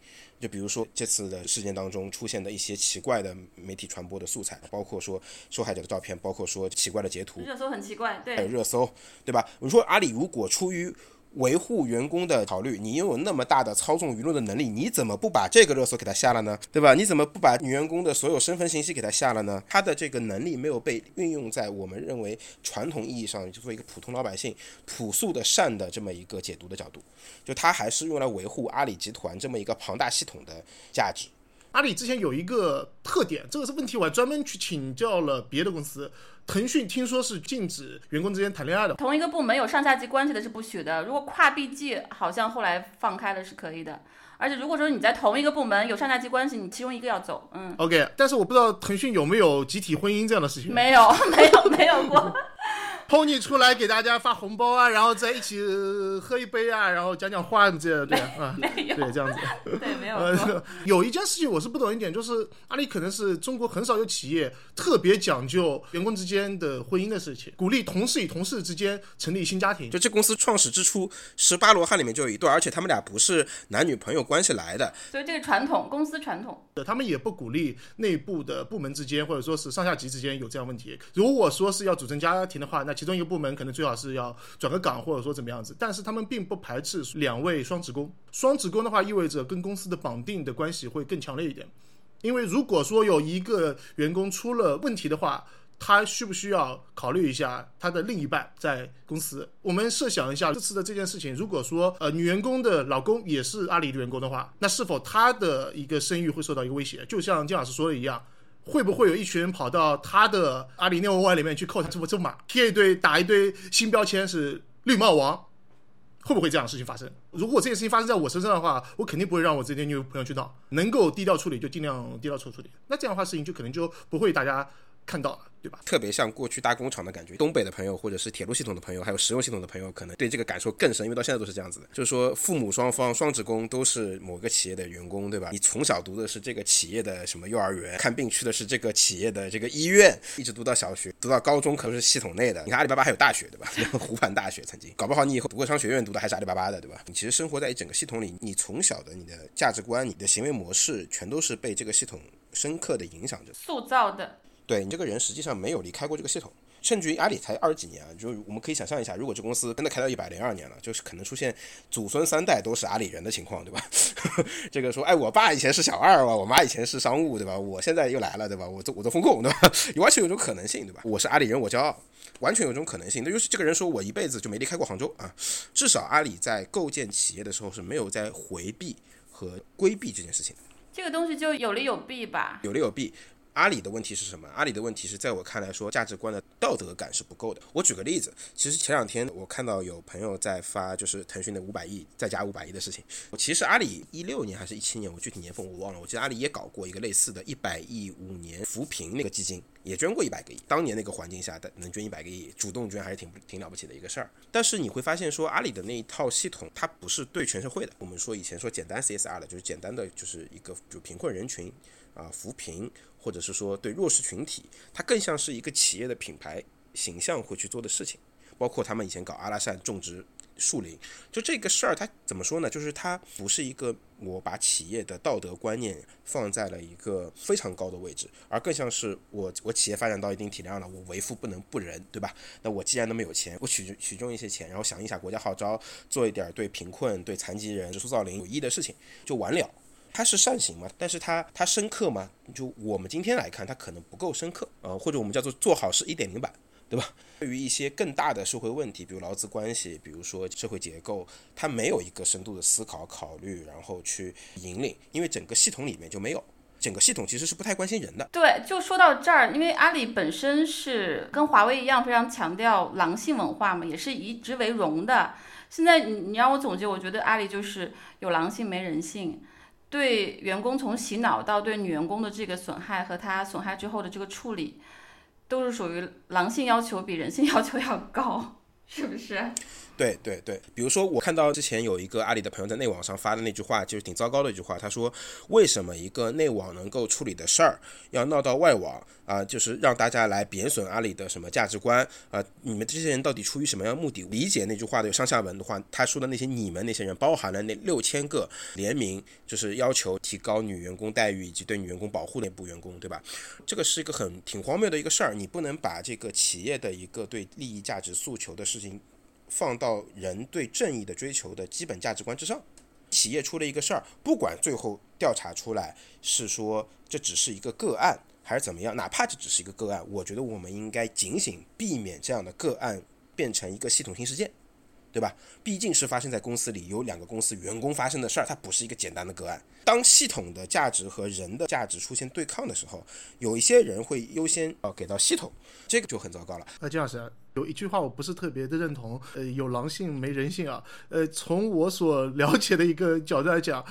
就比如说这次的事件当中出现的一些奇怪的媒体传播的素材，包括说受害者的照片，包括说奇怪的截图，热搜很奇怪，还有对，热搜，对吧？我说阿里如果出于维护员工的考虑，你拥有那么大的操纵舆论的能力，你怎么不把这个热搜给他下了呢？对吧？你怎么不把女员工的所有身份信息给他下了呢？他的这个能力没有被运用在我们认为传统意义上，就作为一个普通老百姓朴素的善的这么一个解读的角度，就他还是用来维护阿里集团这么一个庞大系统的价值。阿里之前有一个特点，这个是问题，我还专门去请教了别的公司。腾讯听说是禁止员工之间谈恋爱的，同一个部门有上下级关系的是不许的，如果跨 BG，，好像后来放开了是可以的。而且如果说你在同一个部门有上下级关系，你其中一个要走，嗯，OK，但是我不知道腾讯有没有集体婚姻这样的事情。没有，没有，没有过。Pony 出来给大家发红包啊，然后在一起呃喝一杯啊，然后讲讲话这样对啊，没有，对这样子。对，没有有一件事情我是不懂一点，就是阿里可能是中国很少有企业特别讲究员工之间的婚姻的事情，鼓励同事与同事之间成立新家庭。就这公司创始之初，十八罗汉里面就有一对，而且他们俩不是男女朋友关系来的，所以这个传统，公司传统，他们也不鼓励内部的部门之间或者说是上下级之间有这样问题。如果说是要组成家庭的话，那其中一个部门可能最好是要转个岗或者说怎么样子。但是他们并不排斥两位双职工，双职工的话意味着跟公司的绑定的关系会更强烈一点。因为如果说有一个员工出了问题的话，他需不需要考虑一下他的另一半在公司？我们设想一下这次的这件事情，如果说呃女员工的老公也是阿里的员工的话，那是否他的一个声誉会受到一个威胁？就像金老师说的一样。会不会有一群人跑到他的阿里内网外里面去扣他这这码，贴一堆打一堆新标签是绿帽王？会不会这样的事情发生？如果这件事情发生在我身上的话，我肯定不会让我这些女朋友去闹，能够低调处理就尽量低调处处理。那这样的话，事情就可能就不会大家看到了，对吧？特别像过去大工厂的感觉。东北的朋友，或者是铁路系统的朋友，还有石油系统的朋友，可能对这个感受更深，因为到现在都是这样子的。就是说，父母双方双职工都是某个企业的员工，对吧？你从小读的是这个企业的什么幼儿园，看病去的是这个企业的这个医院，一直读到小学，读到高中可能是系统内的。你看阿里巴巴还有大学，对吧？湖畔大学曾经，搞不好你以后读个商学院，读的还是阿里巴巴的，对吧？你其实生活在一整个系统里，你从小的你的价值观、你的行为模式，全都是被这个系统深刻的影响着。塑造的，对你这个人实际上没有离开过这个系统，甚至于阿里才二十几年啊，就我们可以想象一下，如果这公司真的开到一百零二年了，就是可能出现祖孙三代都是阿里人的情况，对吧？这个说，哎，我爸以前是小二啊，我妈以前是商务，对吧？我现在又来了，对吧？我做我做风控，对吧？完全有种可能性，对吧？我是阿里人，我骄傲，完全有种可能性。那就是这个人说我一辈子就没离开过杭州啊，至少阿里在构建企业的时候是没有在回避和规避这件事情的。这个东西就有利有弊吧。有利有弊。阿里的问题是什么？阿里的问题是在我看来说价值观的道德感是不够的。我举个例子，其实前两天我看到有朋友在发，就是腾讯的五百亿再加五百亿的事情。其实阿里一六年还是一七年，我具体年份我忘了。我记得阿里也搞过一个类似的一百亿五年扶贫那个基金，也捐过一百个亿。当年那个环境下的能捐一百个亿，主动捐还是挺挺了不起的一个事儿。但是你会发现说，阿里的那一套系统它不是对全社会的。我们说以前说简单 CSR 的，就是简单的就是一个就贫困人群啊扶贫。或者是说对弱势群体，它更像是一个企业的品牌形象会去做的事情，包括他们以前搞阿拉善种植树林，就这个事儿，它怎么说呢？就是它不是一个我把企业的道德观念放在了一个非常高的位置，而更像是我我企业发展到一定体量了，我为富不能不仁，对吧？那我既然那么有钱，我取取中一些钱，然后响应一下国家号召，做一点对贫困、对残疾人、植树造林有益的事情，就完了。它是善行嘛，但是它它深刻吗？就我们今天来看，它可能不够深刻，呃，或者我们叫做做好事一点零版，对吧？对于一些更大的社会问题，比如劳资关系，比如说社会结构，它没有一个深度的思考、考虑，然后去引领，因为整个系统里面就没有。整个系统其实是不太关心人的。对，就说到这儿，因为阿里本身是跟华为一样，非常强调狼性文化嘛，也是以直为荣的。现在你你让我总结，我觉得阿里就是有狼性没人性，对员工从洗脑到对女员工的这个损害和他损害之后的这个处理，都是属于狼性要求比人性要求要高，是不是？对对对，比如说我看到之前有一个阿里的朋友在内网上发的那句话，就是挺糟糕的一句话。他说：“为什么一个内网能够处理的事儿，要闹到外网啊？就是让大家来贬损阿里的什么价值观啊？你们这些人到底出于什么样的目的？”理解那句话的上下文的话，他说的那些你们那些人，包含了那六千个联名，就是要求提高女员工待遇以及对女员工保护的内部员工，对吧？这个是一个很挺荒谬的一个事儿。你不能把这个企业的一个对利益价值诉求的事情。放到人对正义的追求的基本价值观之上，企业出了一个事儿，不管最后调查出来是说这只是一个个案还是怎么样，哪怕这只是一个个案，我觉得我们应该警醒，避免这样的个案变成一个系统性事件，对吧？毕竟是发生在公司里有两个公司员工发生的事儿，它不是一个简单的个案。当系统的价值和人的价值出现对抗的时候，有一些人会优先呃给到系统，这个就很糟糕了。那金老师有一句话我不是特别的认同，呃，有狼性没人性啊。呃，从我所了解的一个角度来讲，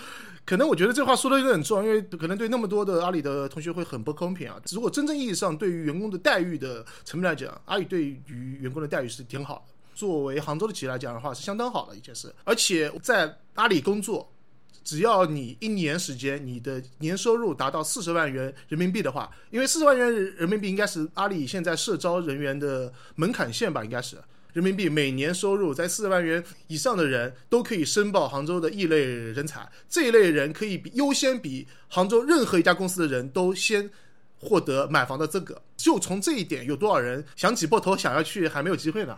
可能我觉得这话说的有点重，因为可能对那么多的阿里的同学会很不公平啊。如果真正意义上对于员工的待遇的层面来讲，阿里对于员工的待遇是挺好的。作为杭州的企业来讲的话，是相当好的一件事。而且在阿里工作。只要你一年时间，你的年收入达到四十万元人民币的话，因为四十万元人民币应该是阿里现在社招人员的门槛线吧，应该是人民币每年收入在四十万元以上的人都可以申报杭州的异类人才，这一类人可以比优先比杭州任何一家公司的人都先获得买房的资格。就从这一点，有多少人想挤破头想要去还没有机会呢？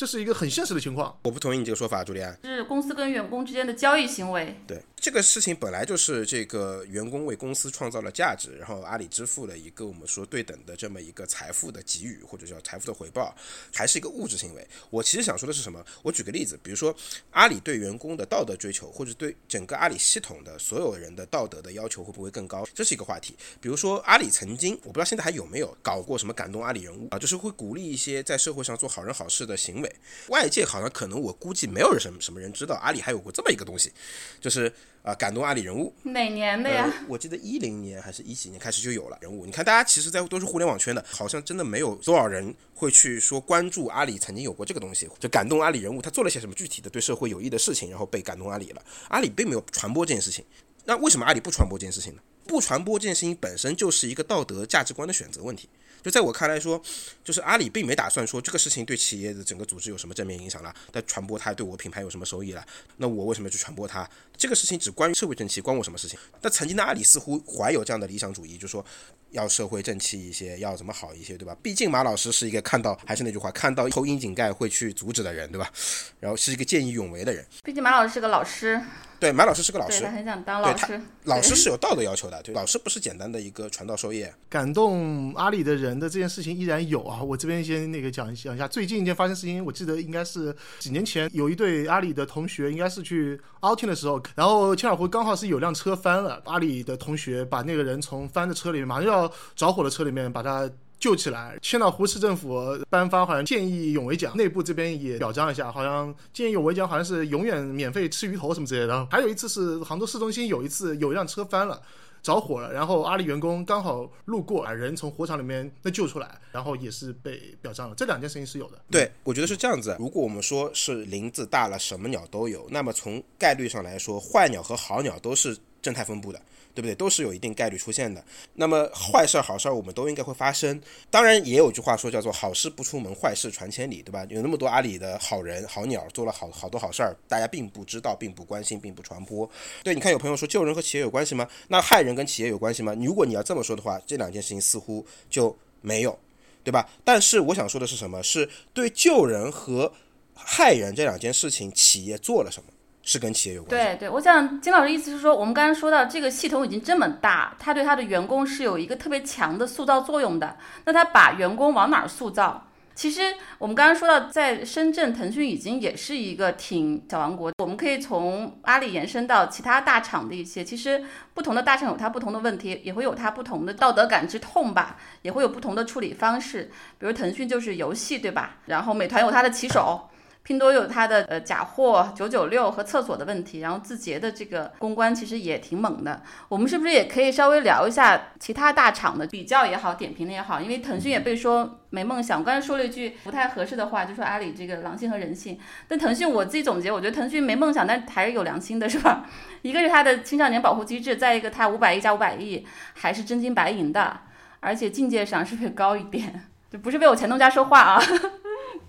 这是一个很现实的情况。我不同意你这个说法，朱莉安。是公司跟员工之间的交易行为。对这个事情本来就是这个员工为公司创造了价值，然后阿里支付了一个我们说对等的这么一个财富的给予或者叫财富的回报，还是一个物质行为。我其实想说的是什么？我举个例子，比如说阿里对员工的道德追求，或者对整个阿里系统的所有人的道德的要求会不会更高？这是一个话题。比如说阿里曾经，我不知道现在还有没有搞过什么感动阿里人物啊，就是会鼓励一些在社会上做好人好事的行为。外界好像可能我估计没有人什么什么人知道阿里还有过这么一个东西，就是啊感动阿里人物。哪年的呀？呃我记得一零年还是一几年开始就有了人物。你看大家其实在都是互联网圈的，好像真的没有多少人会去说关注阿里曾经有过这个东西，就感动阿里人物，他做了些什么具体的对社会有益的事情，然后被感动阿里了。阿里并没有传播这件事情。那为什么阿里不传播这件事情呢？不传播这件事情本身就是一个道德价值观的选择问题。就在我看来说，就是阿里并没打算说这个事情对企业的整个组织有什么正面影响了，但传播它对我品牌有什么收益了？那我为什么去传播它？这个事情只关于社会正气，关我什么事情？但曾经的阿里似乎怀有这样的理想主义，就说要社会正气一些，要怎么好一些，对吧？毕竟马老师是一个看到还是那句话，看到偷窨井盖会去阻止的人，对吧？然后是一个见义勇为的人。毕竟马老师是个老师，对，马老师是个老师对他，很想当老师。老师是有道德要求的，对，老师不是简单的一个传道授业。感动阿里的人的这件事情依然有啊，我这边先那个讲讲一下，最近一件发生事情，我记得应该是几年前有一对阿里的同学，应该是去 outing 的时候，然后千岛湖刚好是有辆车翻了，阿里的同学把那个人从翻的车里面，马上要着火的车里面把他。救起来，千岛湖市政府颁发好像见义勇为奖，内部这边也表彰一下，好像见义勇为奖好像是永远免费吃鱼头什么之类的。还有一次是杭州市中心有一次有一辆车翻了。着火了，然后阿里员工刚好路过，把人从火场里面那救出来，然后也是被表彰了。这两件事情是有的。对，我觉得是这样子。如果我们说是林子大了，什么鸟都有，那么从概率上来说，坏鸟和好鸟都是正态分布的，对不对？都是有一定概率出现的。那么坏事儿、好事儿，我们都应该会发生。当然，也有句话说叫做“好事不出门，坏事传千里”，对吧？有那么多阿里的好人、好鸟做了好好多好事儿，大家并不知道、并不关心、并不传播。对，你看有朋友说救人和企业有关系吗？那害人跟企业有关系吗？如果你要这么说的话，这两件事情似乎就没有。对吧？但是我想说的是什么？是对救人和害人这两件事情，企业做了什么？是跟企业有关系。对对，我想金老师意思是说，我们刚刚说到这个系统已经这么大，他对他的员工是有一个特别强的塑造作用的。那他把员工往哪儿塑造？其实我们刚刚说到，在深圳，腾讯已经也是一个挺小王国。我们可以从阿里延伸到其他大厂的一些，其实不同的大厂有它不同的问题，也会有它不同的道德感之痛吧，也会有不同的处理方式。比如腾讯就是游戏，对吧？然后美团有它的骑手。拼多多有它的呃假货九九六和厕所的问题，然后字节的这个公关其实也挺猛的。我们是不是也可以稍微聊一下其他大厂的比较也好，点评的也好？因为腾讯也被说没梦想，我刚才说了一句不太合适的话，就说阿里这个狼性和人性。但腾讯我自己总结，我觉得腾讯没梦想，但还是有良心的，是吧？一个是它的青少年保护机制，再一个它五百亿加五百亿还是真金白银的，而且境界上是不是高一点？就不是为我前东家说话啊。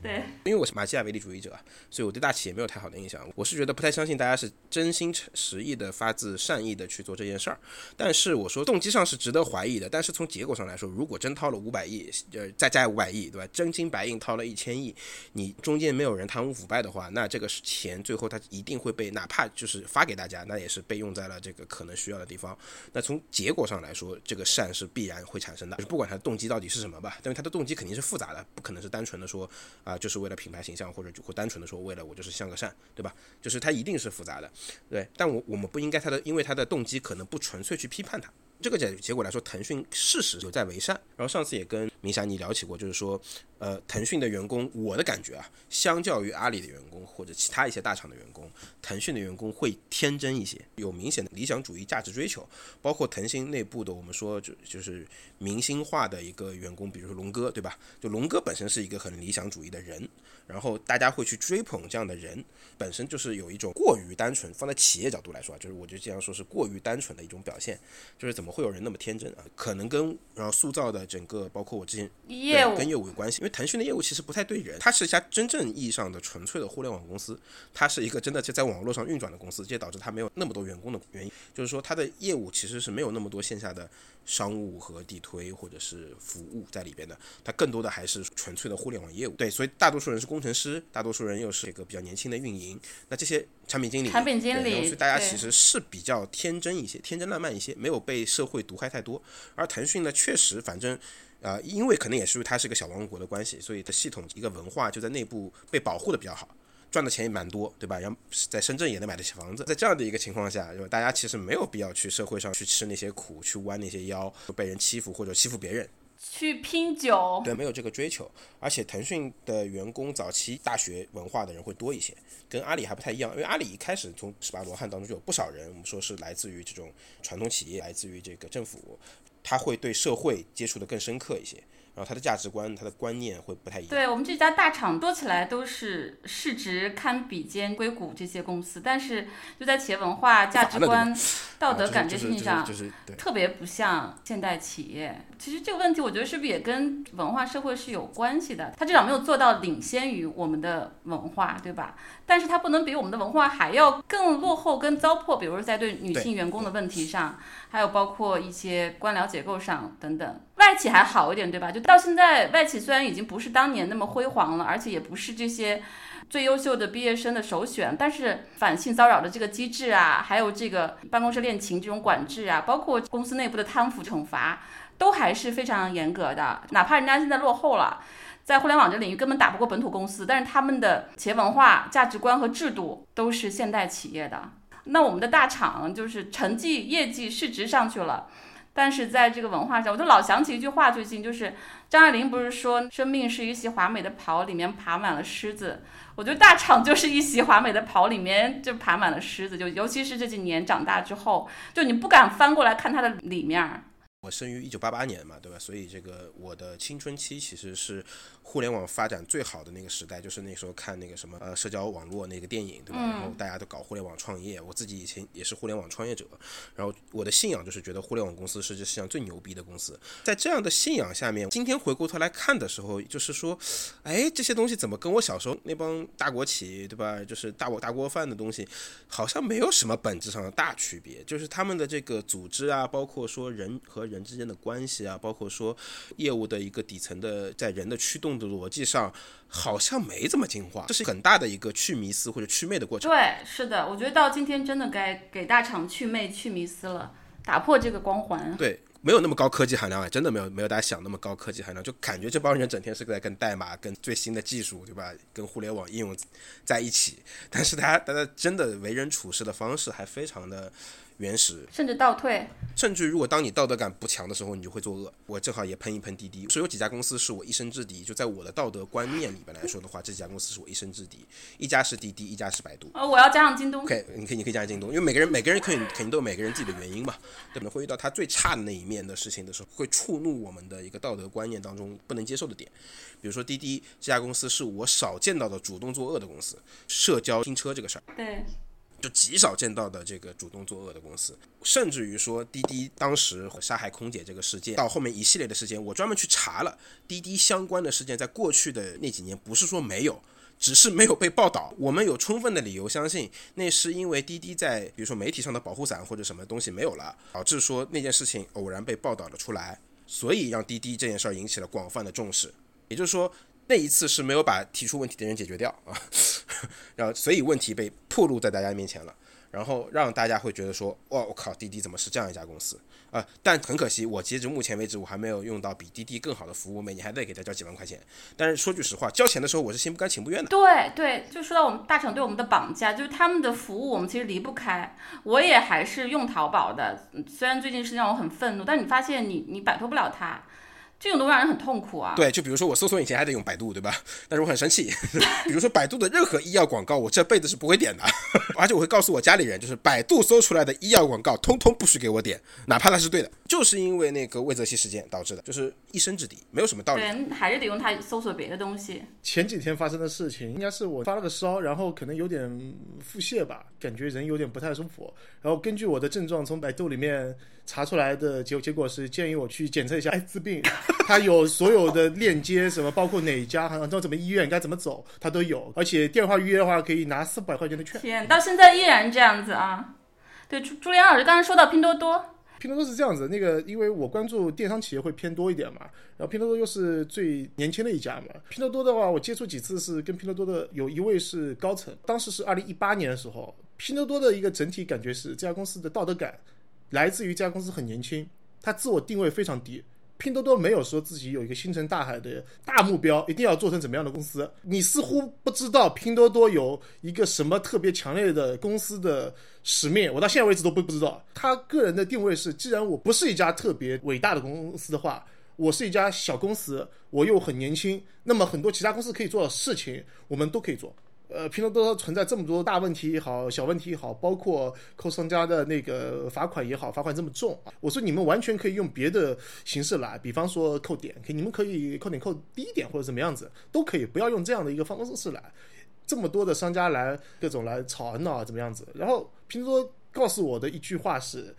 对，因为我是马基雅维利主义者，所以我对大企业没有太好的印象。我是觉得不太相信大家是真心实意的、发自善意的去做这件事儿。但是我说动机上是值得怀疑的。但是从结果上来说，如果真掏了五百亿，呃，再加五百亿，对吧？真金白银掏了一千亿，你中间没有人贪污腐败的话，那这个钱最后它一定会被哪怕就是发给大家，那也是被用在了这个可能需要的地方。那从结果上来说，这个善是必然会产生的，就是不管他的动机到底是什么吧，因为他的动机肯定是复杂的，不可能是单纯的说啊。啊，就是为了品牌形象，或者就会单纯的说为了我就是像个善，对吧？就是它一定是复杂的，对。但我我们不应该它的，因为它的动机可能不纯粹去批判它。这个结结果来说，腾讯事实有在为善。然后上次也跟明霞你聊起过，就是说，呃，腾讯的员工，我的感觉啊，相较于阿里的员工或者其他一些大厂的员工，腾讯的员工会天真一些，有明显的理想主义价值追求。包括腾讯内部的，我们说就就是明星化的一个员工，比如说龙哥，对吧？就龙哥本身是一个很理想主义的人，然后大家会去追捧这样的人，本身就是有一种过于单纯。放在企业角度来说啊，就是我就这样说是过于单纯的一种表现，就是怎么。会有人那么天真啊？可能跟然后塑造的整个，包括我之前业务跟业务有关系。因为腾讯的业务其实不太对人，它是一家真正意义上的纯粹的互联网公司，它是一个真的就在网络上运转的公司，这也导致它没有那么多员工的原因，就是说它的业务其实是没有那么多线下的。商务和地推或者是服务在里边的，它更多的还是纯粹的互联网业务。对，所以大多数人是工程师，大多数人又是一个比较年轻的运营。那这些产品经理，产品经理，所以大家其实是比较天真一些，天真烂漫一些，没有被社会毒害太多。而腾讯呢，确实，反正，呃，因为可能也是它是个小王国的关系，所以的系统一个文化就在内部被保护的比较好。赚的钱也蛮多，对吧？然后在深圳也能买得起房子，在这样的一个情况下，就大家其实没有必要去社会上去吃那些苦，去弯那些腰，被人欺负或者欺负别人，去拼酒，对，没有这个追求。而且腾讯的员工早期大学文化的人会多一些，跟阿里还不太一样。因为阿里一开始从十八罗汉当中就有不少人，我们说是来自于这种传统企业，来自于这个政府，他会对社会接触的更深刻一些。然后他的价值观、他的观念会不太一样。对我们这家大厂做起来都是市值堪比肩硅谷这些公司，但是就在企业文化、价值观、道德感这事情上，特别不像现代企业。其实这个问题，我觉得是不是也跟文化社会是有关系的？它至少没有做到领先于我们的文化，对吧？但是它不能比我们的文化还要更落后、更糟粕。比如说在对女性员工的问题上，还有包括一些官僚结构上等等。外企还好一点，对吧？就到现在，外企虽然已经不是当年那么辉煌了，而且也不是这些最优秀的毕业生的首选，但是反性骚扰的这个机制啊，还有这个办公室恋情这种管制啊，包括公司内部的贪腐惩罚，都还是非常严格的。哪怕人家现在落后了，在互联网这领域根本打不过本土公司，但是他们的企业文化、价值观和制度都是现代企业的。那我们的大厂就是成绩、业绩、市值上去了。但是在这个文化上，我就老想起一句话，最近就是张爱玲不是说生命是一袭华美的袍，里面爬满了虱子。我觉得大厂就是一袭华美的袍，里面就爬满了虱子。就尤其是这几年长大之后，就你不敢翻过来看它的里面儿。我生于一九八八年嘛，对吧？所以这个我的青春期其实是。互联网发展最好的那个时代，就是那时候看那个什么呃社交网络那个电影，对吧？然后大家都搞互联网创业，我自己以前也是互联网创业者，然后我的信仰就是觉得互联网公司是这世界上最牛逼的公司。在这样的信仰下面，今天回过头来看的时候，就是说，哎，这些东西怎么跟我小时候那帮大国企，对吧？就是大锅大锅饭的东西，好像没有什么本质上的大区别。就是他们的这个组织啊，包括说人和人之间的关系啊，包括说业务的一个底层的在人的驱动的。逻辑上好像没怎么进化，这是很大的一个去迷思或者去魅的过程。对，是的，我觉得到今天真的该给大厂去魅、去迷思了，打破这个光环。对，没有那么高科技含量啊，真的没有没有大家想那么高科技含量，就感觉这帮人整天是在跟代码、跟最新的技术，对吧？跟互联网应用在一起，但是大家大家真的为人处事的方式还非常的原始，甚至倒退。甚至如果当你道德感不强的时候，你就会作恶。我正好也喷一喷滴滴，是有几家公司是我一生之敌，就在我的道德观念里边来说的话，这几家公司是我一生之敌，一家是滴滴，一家是百度。呃，我要加上京东。可以你可以你可以加上京东，因为每个人每个人可以肯定都有每个人自己的原因嘛，可能会遇到他最差的那一面的事情的时候，会触怒我们的一个道德观念当中不能接受的点。比如说滴滴这家公司是我少见到的主动作恶的公司，社交拼车这个事儿。对，就极少见到的这个主动作恶的公司，甚至于说滴滴当时杀害空姐这个事件，到后面一系列的事件，我专门去查了滴滴相关的事件，在过去的那几年不是说没有。只是没有被报道，我们有充分的理由相信，那是因为滴滴在比如说媒体上的保护伞或者什么东西没有了，导致说那件事情偶然被报道了出来，所以让滴滴这件事儿引起了广泛的重视。也就是说，那一次是没有把提出问题的人解决掉啊，然后所以问题被暴露在大家面前了，然后让大家会觉得说，哇，我靠，滴滴怎么是这样一家公司啊、但很可惜，我截至目前为止，我还没有用到比滴滴更好的服务，每年还得给他交几万块钱。但是说句实话，交钱的时候我是心不甘情不愿的。对对，就说到我们大厂对我们的绑架，就是他们的服务我们其实离不开。我也还是用淘宝的，虽然最近是让我很愤怒，但你发现你你摆脱不了它。这种都让人很痛苦啊！对，就比如说我搜索引擎还得用百度，对吧？但是我很生气，比如说百度的任何医药广告，我这辈子是不会点的，而且我会告诉我家里人，就是百度搜出来的医药广告，通通不许给我点，哪怕它是对的，就是因为那个魏则西事件导致的，就是一生之敌，没有什么道理。对，还是得用它搜索别的东西。前几天发生的事情，应该是我发了个烧，然后可能有点腹泻吧，感觉人有点不太舒服，然后根据我的症状从百度里面查出来的结结果是建议我去检测一下艾滋病。它有所有的链接，什么包括哪家，好像到什么医院该怎么走，它都有。而且电话预约的话，可以拿四百块钱的券。天，到现在依然这样子啊！对，朱朱连老师刚才说到拼多多，拼多多是这样子，那个因为我关注电商企业会偏多一点嘛，然后拼多多又是最年轻的一家嘛。拼多多的话，我接触几次是跟拼多多的有一位是高层，当时是二零一八年的时候，拼多多的一个整体感觉是这家公司的道德感来自于这家公司很年轻，它自我定位非常低。拼多多没有说自己有一个星辰大海的大目标，一定要做成怎么样的公司。你似乎不知道拼多多有一个什么特别强烈的公司的使命，我到现在为止都不不知道。他个人的定位是，既然我不是一家特别伟大的公司的话，我是一家小公司，我又很年轻，那么很多其他公司可以做的事情，我们都可以做。呃，拼多多存在这么多大问题也好，小问题也好，包括扣商家的那个罚款也好，罚款这么重啊，我说你们完全可以用别的形式来，比方说扣点，可以你们可以扣点扣低一点或者怎么样子都可以，不要用这样的一个方式来。这么多的商家来各种来吵闹怎么样子？然后拼多多告诉我的一句话是，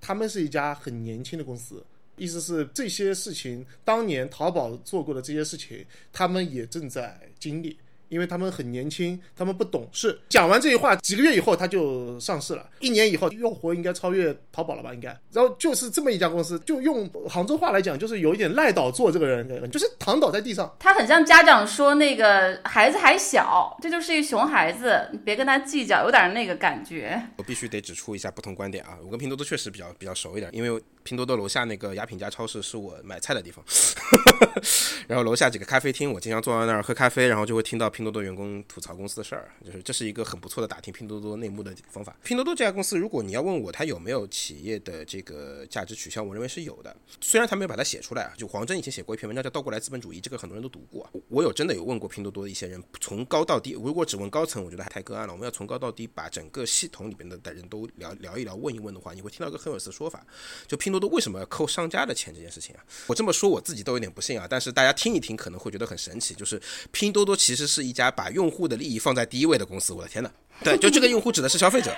他们是一家很年轻的公司，意思是这些事情当年淘宝做过的这些事情，他们也正在经历。因为他们很年轻，他们不懂事。讲完这句话，几个月以后他就上市了，一年以后用户应该超越淘宝了吧？应该。然后就是这么一家公司，就用杭州话来讲，就是有一点赖倒做这个人，就是躺倒在地上。他很像家长说那个孩子还小，这就是一熊孩子，你别跟他计较，有点那个感觉。我必须得指出一下不同观点啊！我跟拼多多确实比较比较熟一点，因为拼多多楼下那个雅品家超市是我买菜的地方，然后楼下几个咖啡厅，我经常坐在那儿喝咖啡，然后就会听到。拼多多员工吐槽公司的事儿，就是这是一个很不错的打听拼多多内幕的方法。拼多多这家公司，如果你要问我它有没有企业的这个价值取向，我认为是有的。虽然他没有把它写出来啊，就黄峥以前写过一篇文章叫《倒过来资本主义》，这个很多人都读过。我有真的有问过拼多多的一些人，从高到低，如果只问高层，我觉得还太个案了。我们要从高到低把整个系统里边的人都聊聊一聊，问一问的话，你会听到一个很有意思的说法，就拼多多为什么要扣商家的钱这件事情啊？我这么说我自己都有点不信啊，但是大家听一听可能会觉得很神奇，就是拼多多其实是一家把用户的利益放在第一位的公司，我的天呐！对，就这个用户指的是消费者，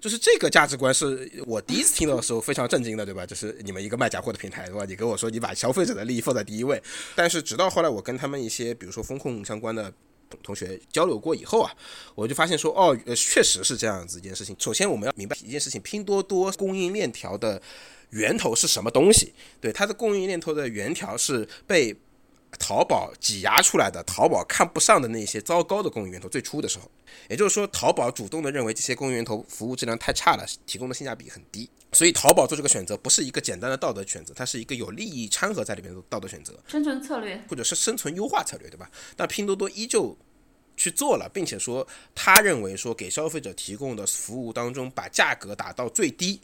就是这个价值观是我第一次听到的时候非常震惊的，对吧？就是你们一个卖假货的平台，对吧？你跟我说你把消费者的利益放在第一位，但是直到后来我跟他们一些比如说风控相关的同学交流过以后啊，我就发现说，哦，确实是这样子一件事情。首先我们要明白一件事情，拼多多供应链条的源头是什么东西？对，它的供应链头的源条是被。淘宝挤压出来的，淘宝看不上的那些糟糕的供应源头最初的时候，也就是说，淘宝主动的认为这些供应源头服务质量太差了，提供的性价比很低，所以淘宝做这个选择不是一个简单的道德选择，它是一个有利益掺和在里面的道德选择，生存策略。或者是生存优化策略，对吧？但拼多多依旧去做了，并且说他认为说给消费者提供的服务当中把价格打到最低。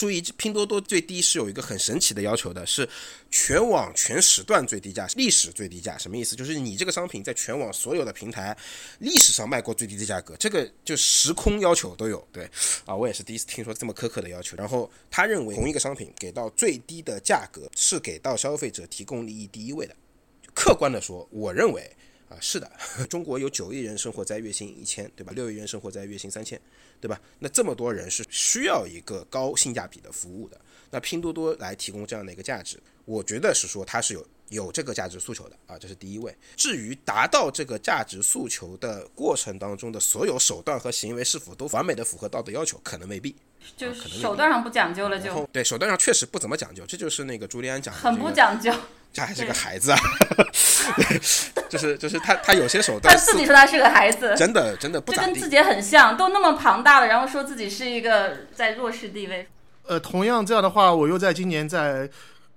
注意，拼多多最低是有一个很神奇的要求的，是全网全时段最低价，历史最低价。什么意思？就是你这个商品在全网所有的平台历史上卖过最低的价格，这个就时空要求都有。对，啊，我也是第一次听说这么苛刻的要求。然后他认为同一个商品给到最低的价格是给到消费者提供利益第一位的。客观的说，我认为啊，是的，中国有九亿人生活在月薪一千，对吧？六亿人生活在月薪三千，对吧？那这么多人是需要一个高性价比的服务的。那拼多多来提供这样的一个价值，我觉得是说它是有有这个价值诉求的啊，这是第一位。至于达到这个价值诉求的过程当中的所有手段和行为是否都完美的符合道德要求，可能未必。就是手段上不讲究了就，对手段上确实不怎么讲究，这就是那个朱利安讲的、很不，讲究。这还是个孩子啊，就是就是他他有些手段他自己说他是个孩子，真的真的不咋地这跟自。己很像，都那么庞大了，然后说自己是一个在弱势地位。呃，同样这样的话，我又在今年在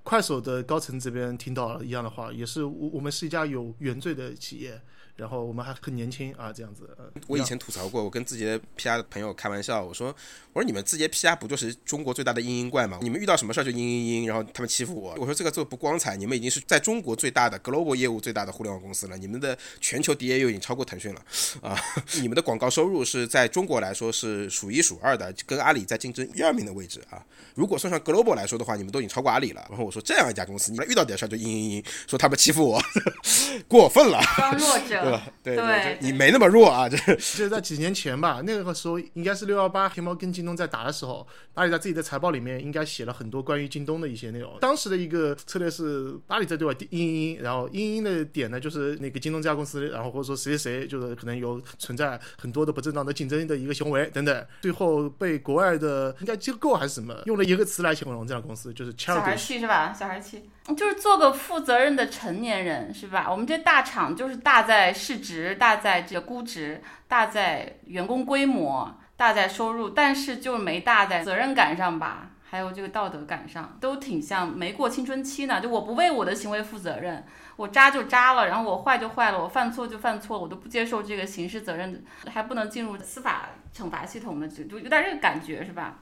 快手的高层这边听到了一样的话，也是我我们是一家有原罪的企业，然后我们还很年轻啊，这样子。呃我以前吐槽过，我跟字节 PR 的朋友开玩笑，我说我说你们字节 PR 不就是中国最大的嘤嘤怪吗？你们遇到什么事儿就嘤嘤嘤，然后他们欺负我。我说这个做不光彩，你们已经是在中国最大的 global 业务最大的互联网公司了，你们的全球 DAU 已经超过腾讯了啊！你们的广告收入是在中国来说是数一数二的，跟阿里在竞争一二名的位置啊。如果算上 global 来说的话，你们都已经超过阿里了。然后我说这样一家公司，你们遇到点事儿就嘤嘤嘤，说他们欺负我，过分了。装弱者，对吧？对对就你没那么弱啊，这这在几年前吧，那个时候应该是六幺八，黑猫跟京东在打的时候，阿里在自己的财报里面应该写了很多关于京东的一些内容。当时的一个策略是阿里在对外嘤嘤嘤，然后嘤嘤嘤的点呢，就是那个京东这家公司，然后或者说谁谁谁，就是可能有存在很多的不正当的竞争的一个行为等等，最后被国外的应该机构还是什么用了一个词来形容这家公司，就是小孩 childish。气是吧？小孩气，就是做个负责任的成年人是吧？我们这大厂就是大在市值，大在这个估值，大在员工规模，大在收入，但是就没大在责任感上吧？还有这个道德感上，都挺像没过青春期呢。就我不为我的行为负责任，我渣就渣了，然后我坏就坏了，我犯错就犯错，我都不接受这个刑事责任，还不能进入司法惩罚系统的，就就有点这个感觉是吧？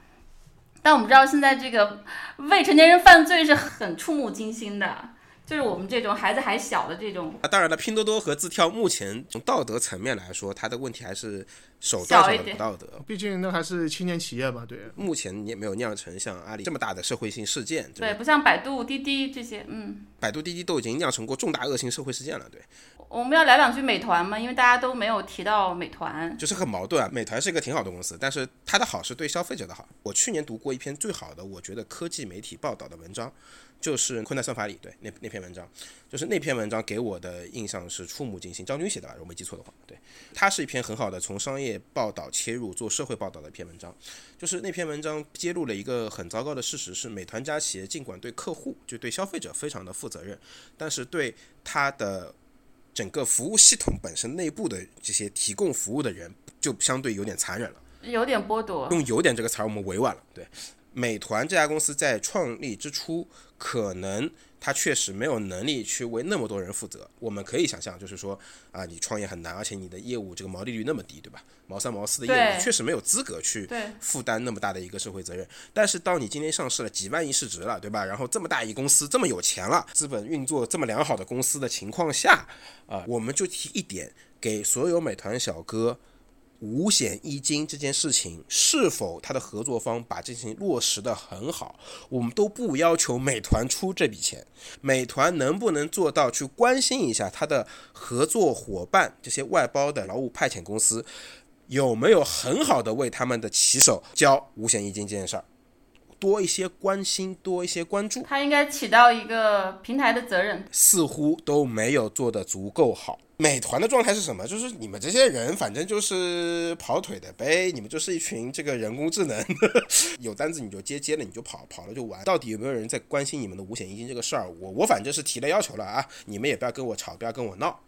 但我们知道现在这个未成年人犯罪是很触目惊心的，就是我们这种孩子还小的这种啊，当然了，拼多多和字跳目前从道德层面来说，它的问题还是手段上的小一点不道德。毕竟那还是青年企业吧，对。目前也没有酿成像阿里这么大的社会性事件，对，对？不像百度、滴滴这些，嗯。百度、滴滴都已经酿成过重大恶性社会事件了，对，我们要聊两句美团嘛，因为大家都没有提到美团。就是很矛盾啊。美团是一个挺好的公司，但是它的好是对消费者的好。我去年读过一篇最好的，我觉得科技媒体报道的文章，就是困难算法里对那那篇文章，就是那篇文章给我的印象是触目惊心。张军写的吧，如果没记错的话，对，它是一篇很好的从商业报道切入做社会报道的一篇文章。就是那篇文章揭露了一个很糟糕的事实，是美团家企业尽管对客户就对消费者非常的负责任，但是对它的整个服务系统本身内部的这些提供服务的人，就相对有点残忍了。有点剥夺，用“有点”这个词儿，我们委婉了。对，美团这家公司在创立之初，可能它确实没有能力去为那么多人负责。我们可以想象，就是说啊，你创业很难，而且你的业务这个毛利率那么低，对吧？毛三毛四的业务，确实没有资格去负担那么大的一个社会责任。但是当你今天上市了几万亿市值了，对吧？然后这么大一公司，这么有钱了，资本运作这么良好的公司的情况下，啊、我们就提一点，给所有美团小哥。五险一金这件事情是否他的合作方把这事情落实的很好，我们都不要求美团出这笔钱，美团能不能做到去关心一下他的合作伙伴这些外包的劳务派遣公司有没有很好的为他们的骑手交五险一金这件事儿，多一些关心，多一些关注，他应该起到一个平台的责任。似乎都没有做得足够好。美团的状态是什么？就是你们这些人，反正就是跑腿的呗，你们就是一群这个人工智能，有单子你就接，接了你就跑，跑了就完。到底有没有人在关心你们的五险一金这个事儿？我我反正是提了要求了啊，你们也不要跟我吵，不要跟我闹，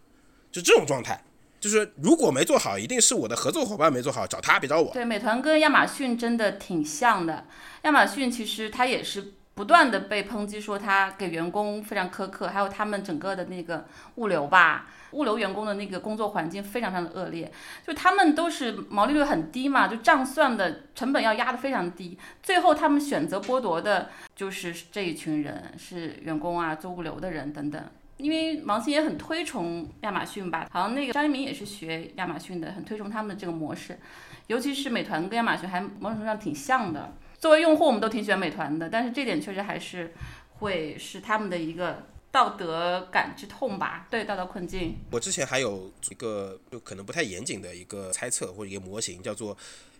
就这种状态。就是如果没做好，一定是我的合作伙伴没做好，找他别找我。对，美团跟亚马逊真的挺像的。亚马逊其实它也是不断的被抨击说它给员工非常苛刻，还有他们整个的那个物流吧，物流员工的那个工作环境非常非常的恶劣。就他们都是毛利率很低嘛，就账算的成本要压得非常低，最后他们选择剥夺的就是这一群人，是员工啊，做物流的人等等。因为王兴也很推崇亚马逊吧，好像那个张一鸣也是学亚马逊的，很推崇他们的这个模式，尤其是美团跟亚马逊还某种程度上挺像的。作为用户，我们都挺喜欢美团的，但是这点确实还是会是他们的一个道德感之痛吧，对道德困境。我之前还有一个就可能不太严谨的一个猜测或者一个模型，叫做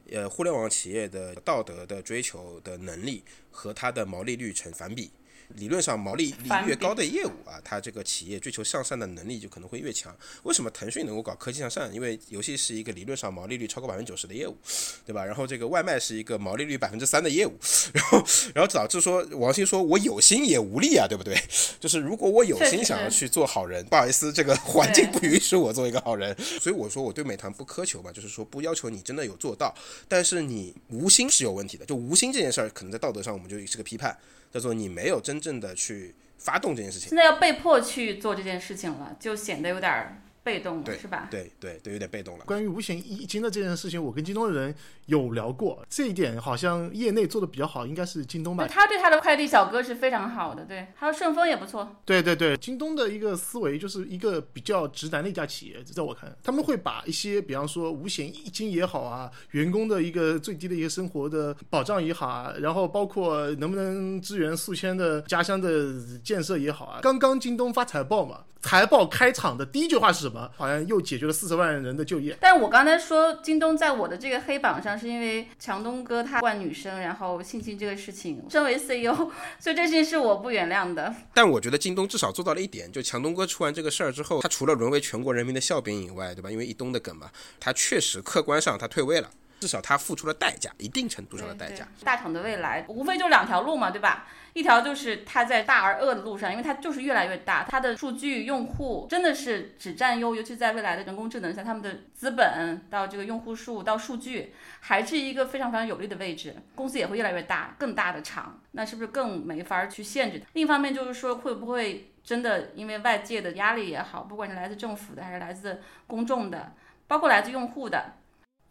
呃互联网企业的道德的追求的能力和它的毛利率成反比。理论上，毛利率越高的业务啊，它这个企业追求向善的能力就可能会越强。为什么腾讯能够搞科技向善？因为游戏是一个理论上毛利率超过百分之九十的业务，对吧？然后这个外卖是一个毛利率百分之三的业务，然后然后导致说王兴说我有心也无力啊，对不对？就是如果我有心想要去做好人，不好意思，这个环境不允许我做一个好人，所以我说我对美团不苛求嘛，就是说不要求你真的有做到，但是你无心是有问题的。就无心这件事儿，可能在道德上我们就是个批判。叫做你没有真正的去发动这件事情，现在要被迫去做这件事情了，就显得有点被动了，是吧？对对对，有点被动了。关于五险一金的这件事情，我跟京东的人有聊过，这一点好像业内做的比较好，应该是京东吧？他对他的快递小哥是非常好的，对，还有顺丰也不错。对对对，京东的一个思维就是一个比较直男的一家企业，在我看，他们会把一些，比方说五险一金也好啊，员工的一个最低的一个生活的保障也好啊，然后包括能不能支援宿迁的家乡的建设也好啊。刚刚京东发财报嘛，财报开场的第一句话是什么？好像又解决了四十万人的就业。但是我刚才说京东在我的这个黑榜上，是因为强东哥他惯女生，然后性侵这个事情，身为 CEO，所以这件事我不原谅的。但我觉得京东至少做到了一点，就强东哥出完这个事儿之后，他除了沦为全国人民的笑柄以外，对吧？因为一东的梗嘛，他确实客观上他退位了。至少他付出了代价，一定程度上的代价。大厂的未来无非就两条路嘛，对吧？一条就是它在大而恶的路上，因为它就是越来越大，它的数据用户真的是只占优，尤其在未来的人工智能下，他们的资本到这个用户数到数据还是一个非常非常有利的位置。公司也会越来越大，更大的厂，那是不是更没法去限制？另一方面就是说，会不会真的因为外界的压力也好，不管是来自政府的还是来自公众的，包括来自用户的。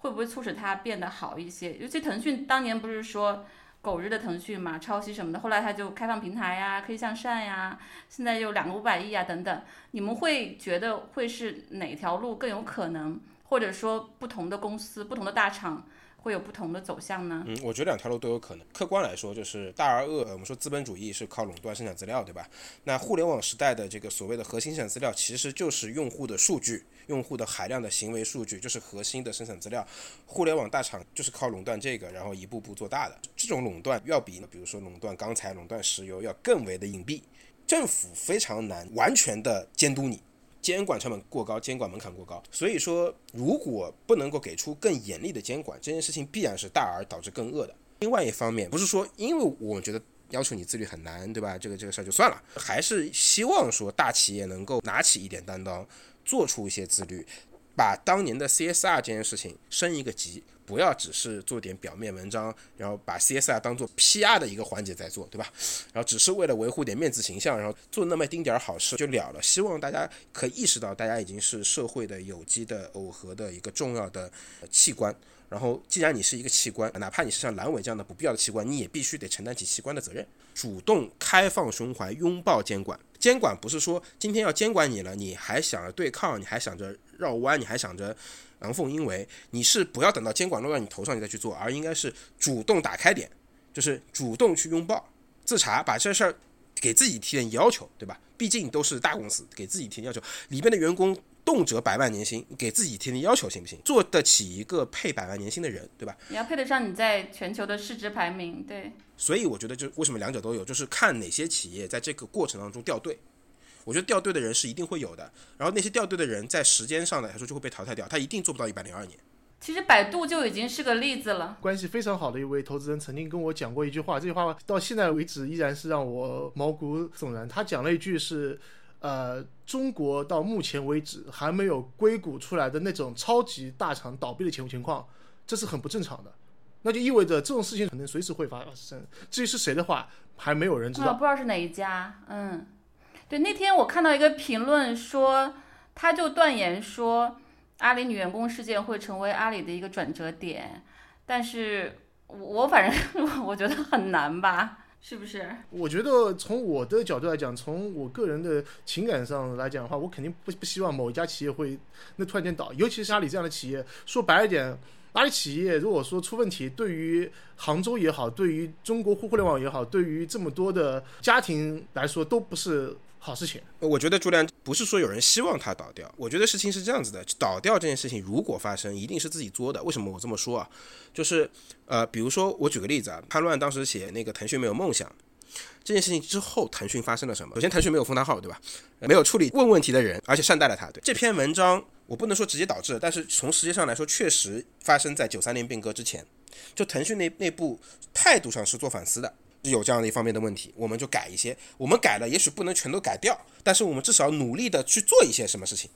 会不会促使它变得好一些？尤其腾讯当年不是说狗日的腾讯嘛，抄袭什么的，后来它就开放平台呀，可以向善呀，现在又两个五百亿啊等等，你们会觉得会是哪条路更有可能？或者说不同的公司、不同的大厂？会有不同的走向呢？嗯，我觉得两条路都有可能。客观来说，就是大而恶。我们说资本主义是靠垄断生产资料，对吧？那互联网时代的这个所谓的核心生产资料，其实就是用户的数据，用户的海量的行为数据，就是核心的生产资料。互联网大厂就是靠垄断这个，然后一步步做大的。这种垄断要比，比如说垄断钢材、垄断石油要更为的隐蔽，政府非常难完全的监督你。监管成本过高，监管门槛过高，所以说如果不能够给出更严厉的监管，这件事情必然是大而导致更恶的。另外一方面，不是说因为我觉得要求你自律很难，对吧？这个这个事儿就算了，还是希望说大企业能够拿起一点担当，做出一些自律，把当年的 CSR 这件事情升一个级。不要只是做点表面文章，然后把 CSR 当做 PR 的一个环节在做，对吧？然后只是为了维护点面子形象，然后做那么丁点儿好事就了了。希望大家可以意识到，大家已经是社会的有机的耦合的一个重要的器官。然后，既然你是一个器官，哪怕你是像阑尾这样的不必要的器官，你也必须得承担起器官的责任，主动开放胸怀，拥抱监管。监管不是说今天要监管你了，你还想着对抗，你还想着绕弯，你还想着。阳奉阴违，你是不要等到监管落到你头上你再去做，而应该是主动打开点，就是主动去拥抱、自查，把这事儿给自己提点要求，对吧？毕竟都是大公司，给自己提要求，里边的员工动辄百万年薪，给自己提的要求行不行？做得起一个配百万年薪的人，对吧？你要配得上你在全球的市值排名，对。所以我觉得，就为什么两者都有，就是看哪些企业在这个过程当中掉队。我觉得掉队的人是一定会有的，然后那些掉队的人在时间上来说就会被淘汰掉，他一定做不到一百零二年。其实百度就已经是个例子了。关系非常好的一位投资人曾经跟我讲过一句话，这句话到现在为止依然是让我毛骨悚然。他讲了一句是，呃，中国到目前为止还没有硅谷出来的那种超级大厂倒闭的情情况，这是很不正常的。那就意味着这种事情可能随时会发生。至于是谁的话，还没有人知道。不知道是哪一家。嗯，对，那天我看到一个评论说，他就断言说。阿里女员工事件会成为阿里的一个转折点，但是我我反正 我觉得很难吧，是不是？我觉得从我的角度来讲，从我个人的情感上来讲的话，我肯定不不希望某一家企业会那突然间倒，尤其是阿里这样的企业。说白一点，阿里企业如果说出问题，对于杭州也好，对于中国互互联网也好，对于这么多的家庭来说，都不是。好事情，我觉得朱良不是说有人希望他倒掉，我觉得事情是这样子的，倒掉这件事情如果发生，一定是自己作的。为什么我这么说啊？就是呃，比如说我举个例子啊，潘乱当时写那个腾讯没有梦想这件事情之后，腾讯发生了什么？首先，腾讯没有封他号，对吧？没有处理问问题的人，而且善待了他。对这篇文章，我不能说直接导致，但是从时间上来说，确实发生在九三年变革之前，就腾讯内内部态度上是做反思的。有这样的一方面的问题，我们就改一些。我们改了，也许不能全都改掉，但是我们至少努力的去做一些什么事情。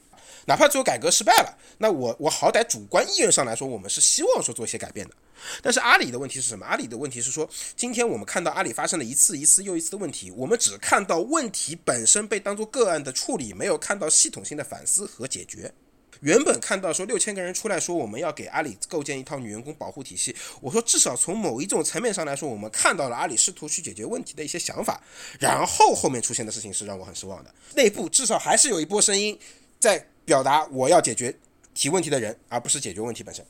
哪怕最后改革失败了，那我我好歹主观意愿上来说，我们是希望说做一些改变的。但是阿里的问题是什么？阿里的问题是说，今天我们看到阿里发生了一次一次又一次的问题，我们只看到问题本身被当作个案的处理，没有看到系统性的反思和解决。原本看到说六千个人出来说我们要给阿里构建一套女员工保护体系，我说至少从某一种层面上来说，我们看到了阿里试图去解决问题的一些想法。然后后面出现的事情是让我很失望的，内部至少还是有一波声音在表达我要解决提问题的人，而不是解决问题本身。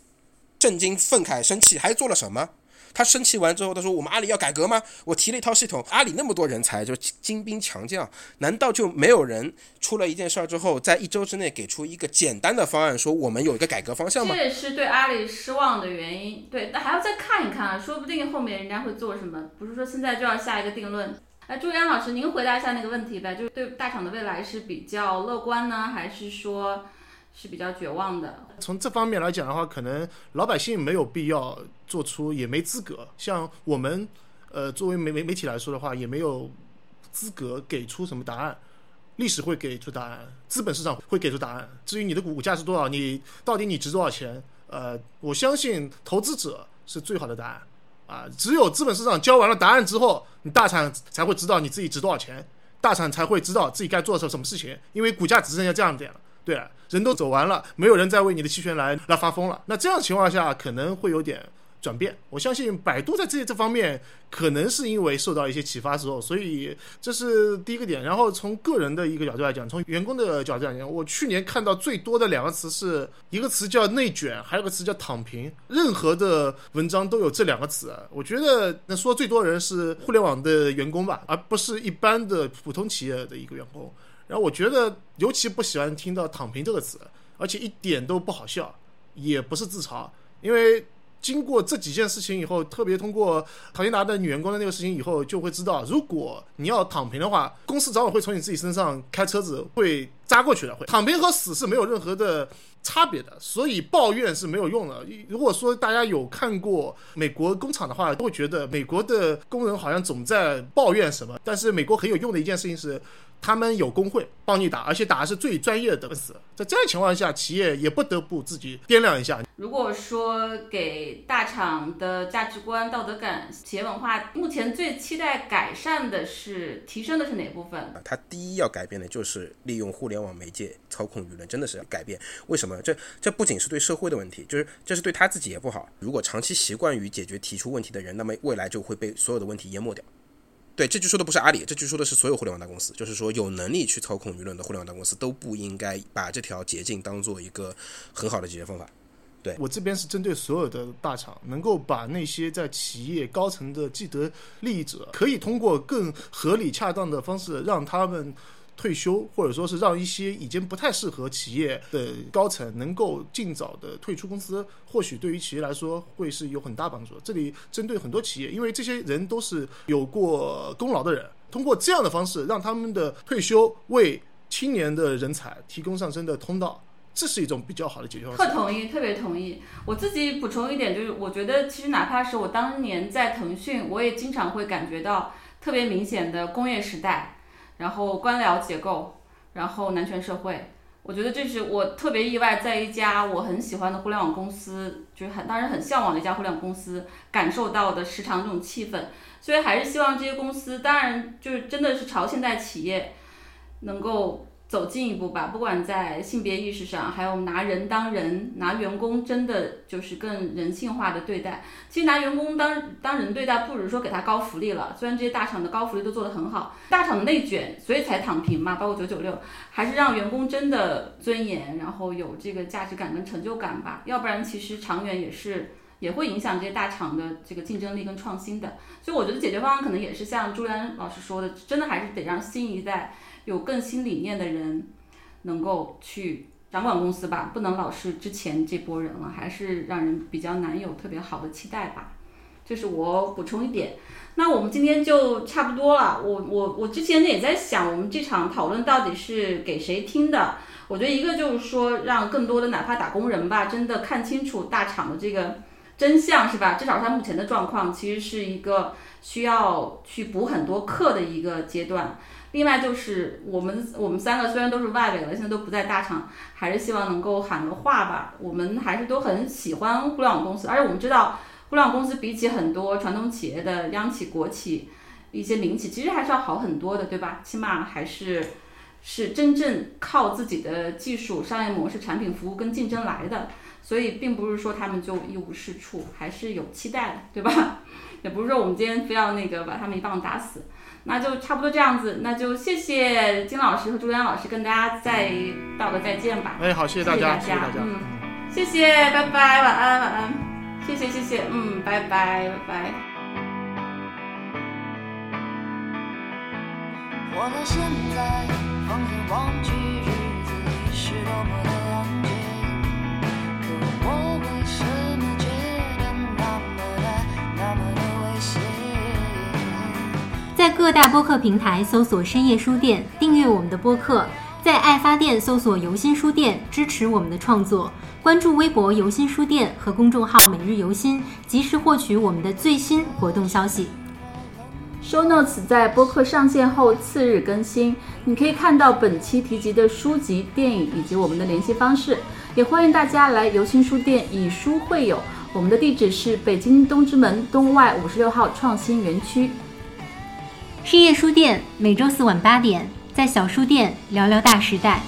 震惊、愤慨、生气，还做了什么？他生气完之后，他说：“我们阿里要改革吗？我提了一套系统，阿里那么多人才，就精兵强将，难道就没有人出了一件事儿之后，在一周之内给出一个简单的方案，说我们有一个改革方向吗？”这也是对阿里失望的原因。对，那还要再看一看啊，说不定后面人家会做什么，不是说现在就要下一个定论。哎，朱阳老师，您回答一下那个问题呗，就是对大厂的未来是比较乐观呢，还是说？是比较绝望的。从这方面来讲的话，可能老百姓没有必要做出，也没资格。像我们，呃，作为媒媒媒体来说的话，也没有资格给出什么答案。历史会给出答案，资本市场会给出答案。至于你的股价是多少，你到底你值多少钱？呃，我相信投资者是最好的答案。啊，只有资本市场交完了答案之后，你大厂才会知道你自己值多少钱，大厂才会知道自己该做什什么事情，因为股价只剩下这样点了。对，人都走完了，没有人再为你的期权来来发疯了。那这样情况下可能会有点转变。我相信百度在这这方面可能是因为受到一些启发之后，所以这是第一个点。然后从个人的一个角度来讲，从员工的角度来讲，我去年看到最多的两个词是一个词叫内卷，还有个词叫躺平。任何的文章都有这两个词。我觉得那说最多人是互联网的员工吧，而不是一般的普通企业的一个员工。然后我觉得尤其不喜欢听到“躺平”这个词，而且一点都不好笑，也不是自嘲。因为经过这几件事情以后，特别通过唐尼达的女员工的那个事情以后，就会知道，如果你要躺平的话，公司早晚会从你自己身上开车子会扎过去的。会躺平和死是没有任何的差别的，所以抱怨是没有用的。如果说大家有看过美国工厂的话，都会觉得美国的工人好像总在抱怨什么。但是美国很有用的一件事情是。他们有工会帮你打，而且打的是最专业的等死。在这样情况下，企业也不得不自己掂量一下。如果说给大厂的价值观、道德感、企业文化，目前最期待改善的是提升的是哪部分？他第一要改变的就是利用互联网媒介操控舆论，真的是要改变。为什么？这这不仅是对社会的问题，就是这是对他自己也不好。如果长期习惯于解决提出问题的人，那么未来就会被所有的问题淹没掉。对，这句说的不是阿里，这句说的是所有互联网大公司，就是说有能力去操控舆论的互联网大公司都不应该把这条捷径当做一个很好的解决方法。对我这边是针对所有的大厂，能够把那些在企业高层的既得利益者，可以通过更合理恰当的方式让他们退休，或者说是让一些已经不太适合企业的高层能够尽早的退出公司，或许对于企业来说会是有很大帮助。这里针对很多企业，因为这些人都是有过功劳的人，通过这样的方式让他们的退休为青年的人才提供上升的通道，这是一种比较好的解决方式。特同意，特别同意。我自己补充一点，就是我觉得其实哪怕是我当年在腾讯，我也经常会感觉到特别明显的工业时代，然后官僚结构，然后男权社会。我觉得这是我特别意外，在一家我很喜欢的互联网公司，就是很当然很向往的一家互联网公司，感受到的时常这种气氛。所以还是希望这些公司，当然就是真的是朝现代企业能够走近一步吧，不管在性别意识上，还有拿人当人，拿员工真的就是更人性化的对待。其实拿员工当当人对待，不如说给他高福利了，虽然这些大厂的高福利都做得很好，大厂的内卷，所以才躺平嘛，包括九九六，还是让员工真的尊严，然后有这个价值感跟成就感吧，要不然其实长远也是。也会影响这些大厂的这个竞争力跟创新的，所以我觉得解决方案可能也是像朱丹老师说的，真的还是得让新一代有更新理念的人能够去掌管公司吧，不能老是之前这波人了，还是让人比较难有特别好的期待吧。这是我补充一点。那我们今天就差不多了。我我我之前呢也在想，我们这场讨论到底是给谁听的？我觉得一个就是说，让更多的哪怕打工人吧，真的看清楚大厂的这个。真相是吧？至少他目前的状况其实是一个需要去补很多课的一个阶段。另外就是我们我们三个虽然都是外围了，现在都不在大厂，还是希望能够喊个话吧。我们还是都很喜欢互联网公司，而且我们知道互联网公司比起很多传统企业的央企、国企、一些民企，其实还是要好很多的，对吧？起码还是是真正靠自己的技术、商业模式、产品服务跟竞争来的。所以并不是说他们就一无是处，还是有期待的，对吧？也不是说我们今天非要那个把他们一棒打死，那就差不多这样子。那就谢谢金老师和朱丹老师，跟大家再道个再见吧。哎，好，谢谢大家，谢谢大家，嗯，谢谢，拜拜，晚安，晚安，谢谢，谢谢，嗯，拜拜，拜拜。活到现在，放眼望去，日子里是多么的安静。在各大播客平台搜索“深夜书店”，订阅我们的播客；在爱发电搜索“游心书店”，支持我们的创作。关注微博“游心书店”和公众号“每日游心”，及时获取我们的最新活动消息。Show Notes 在播客上线后次日更新，你可以看到本期提及的书籍、电影以及我们的联系方式。也欢迎大家来游心书店以书会友，我们的地址是北京东直门东外五十六号创新园区。深夜书店每周四晚八点，在小书店聊聊大时代。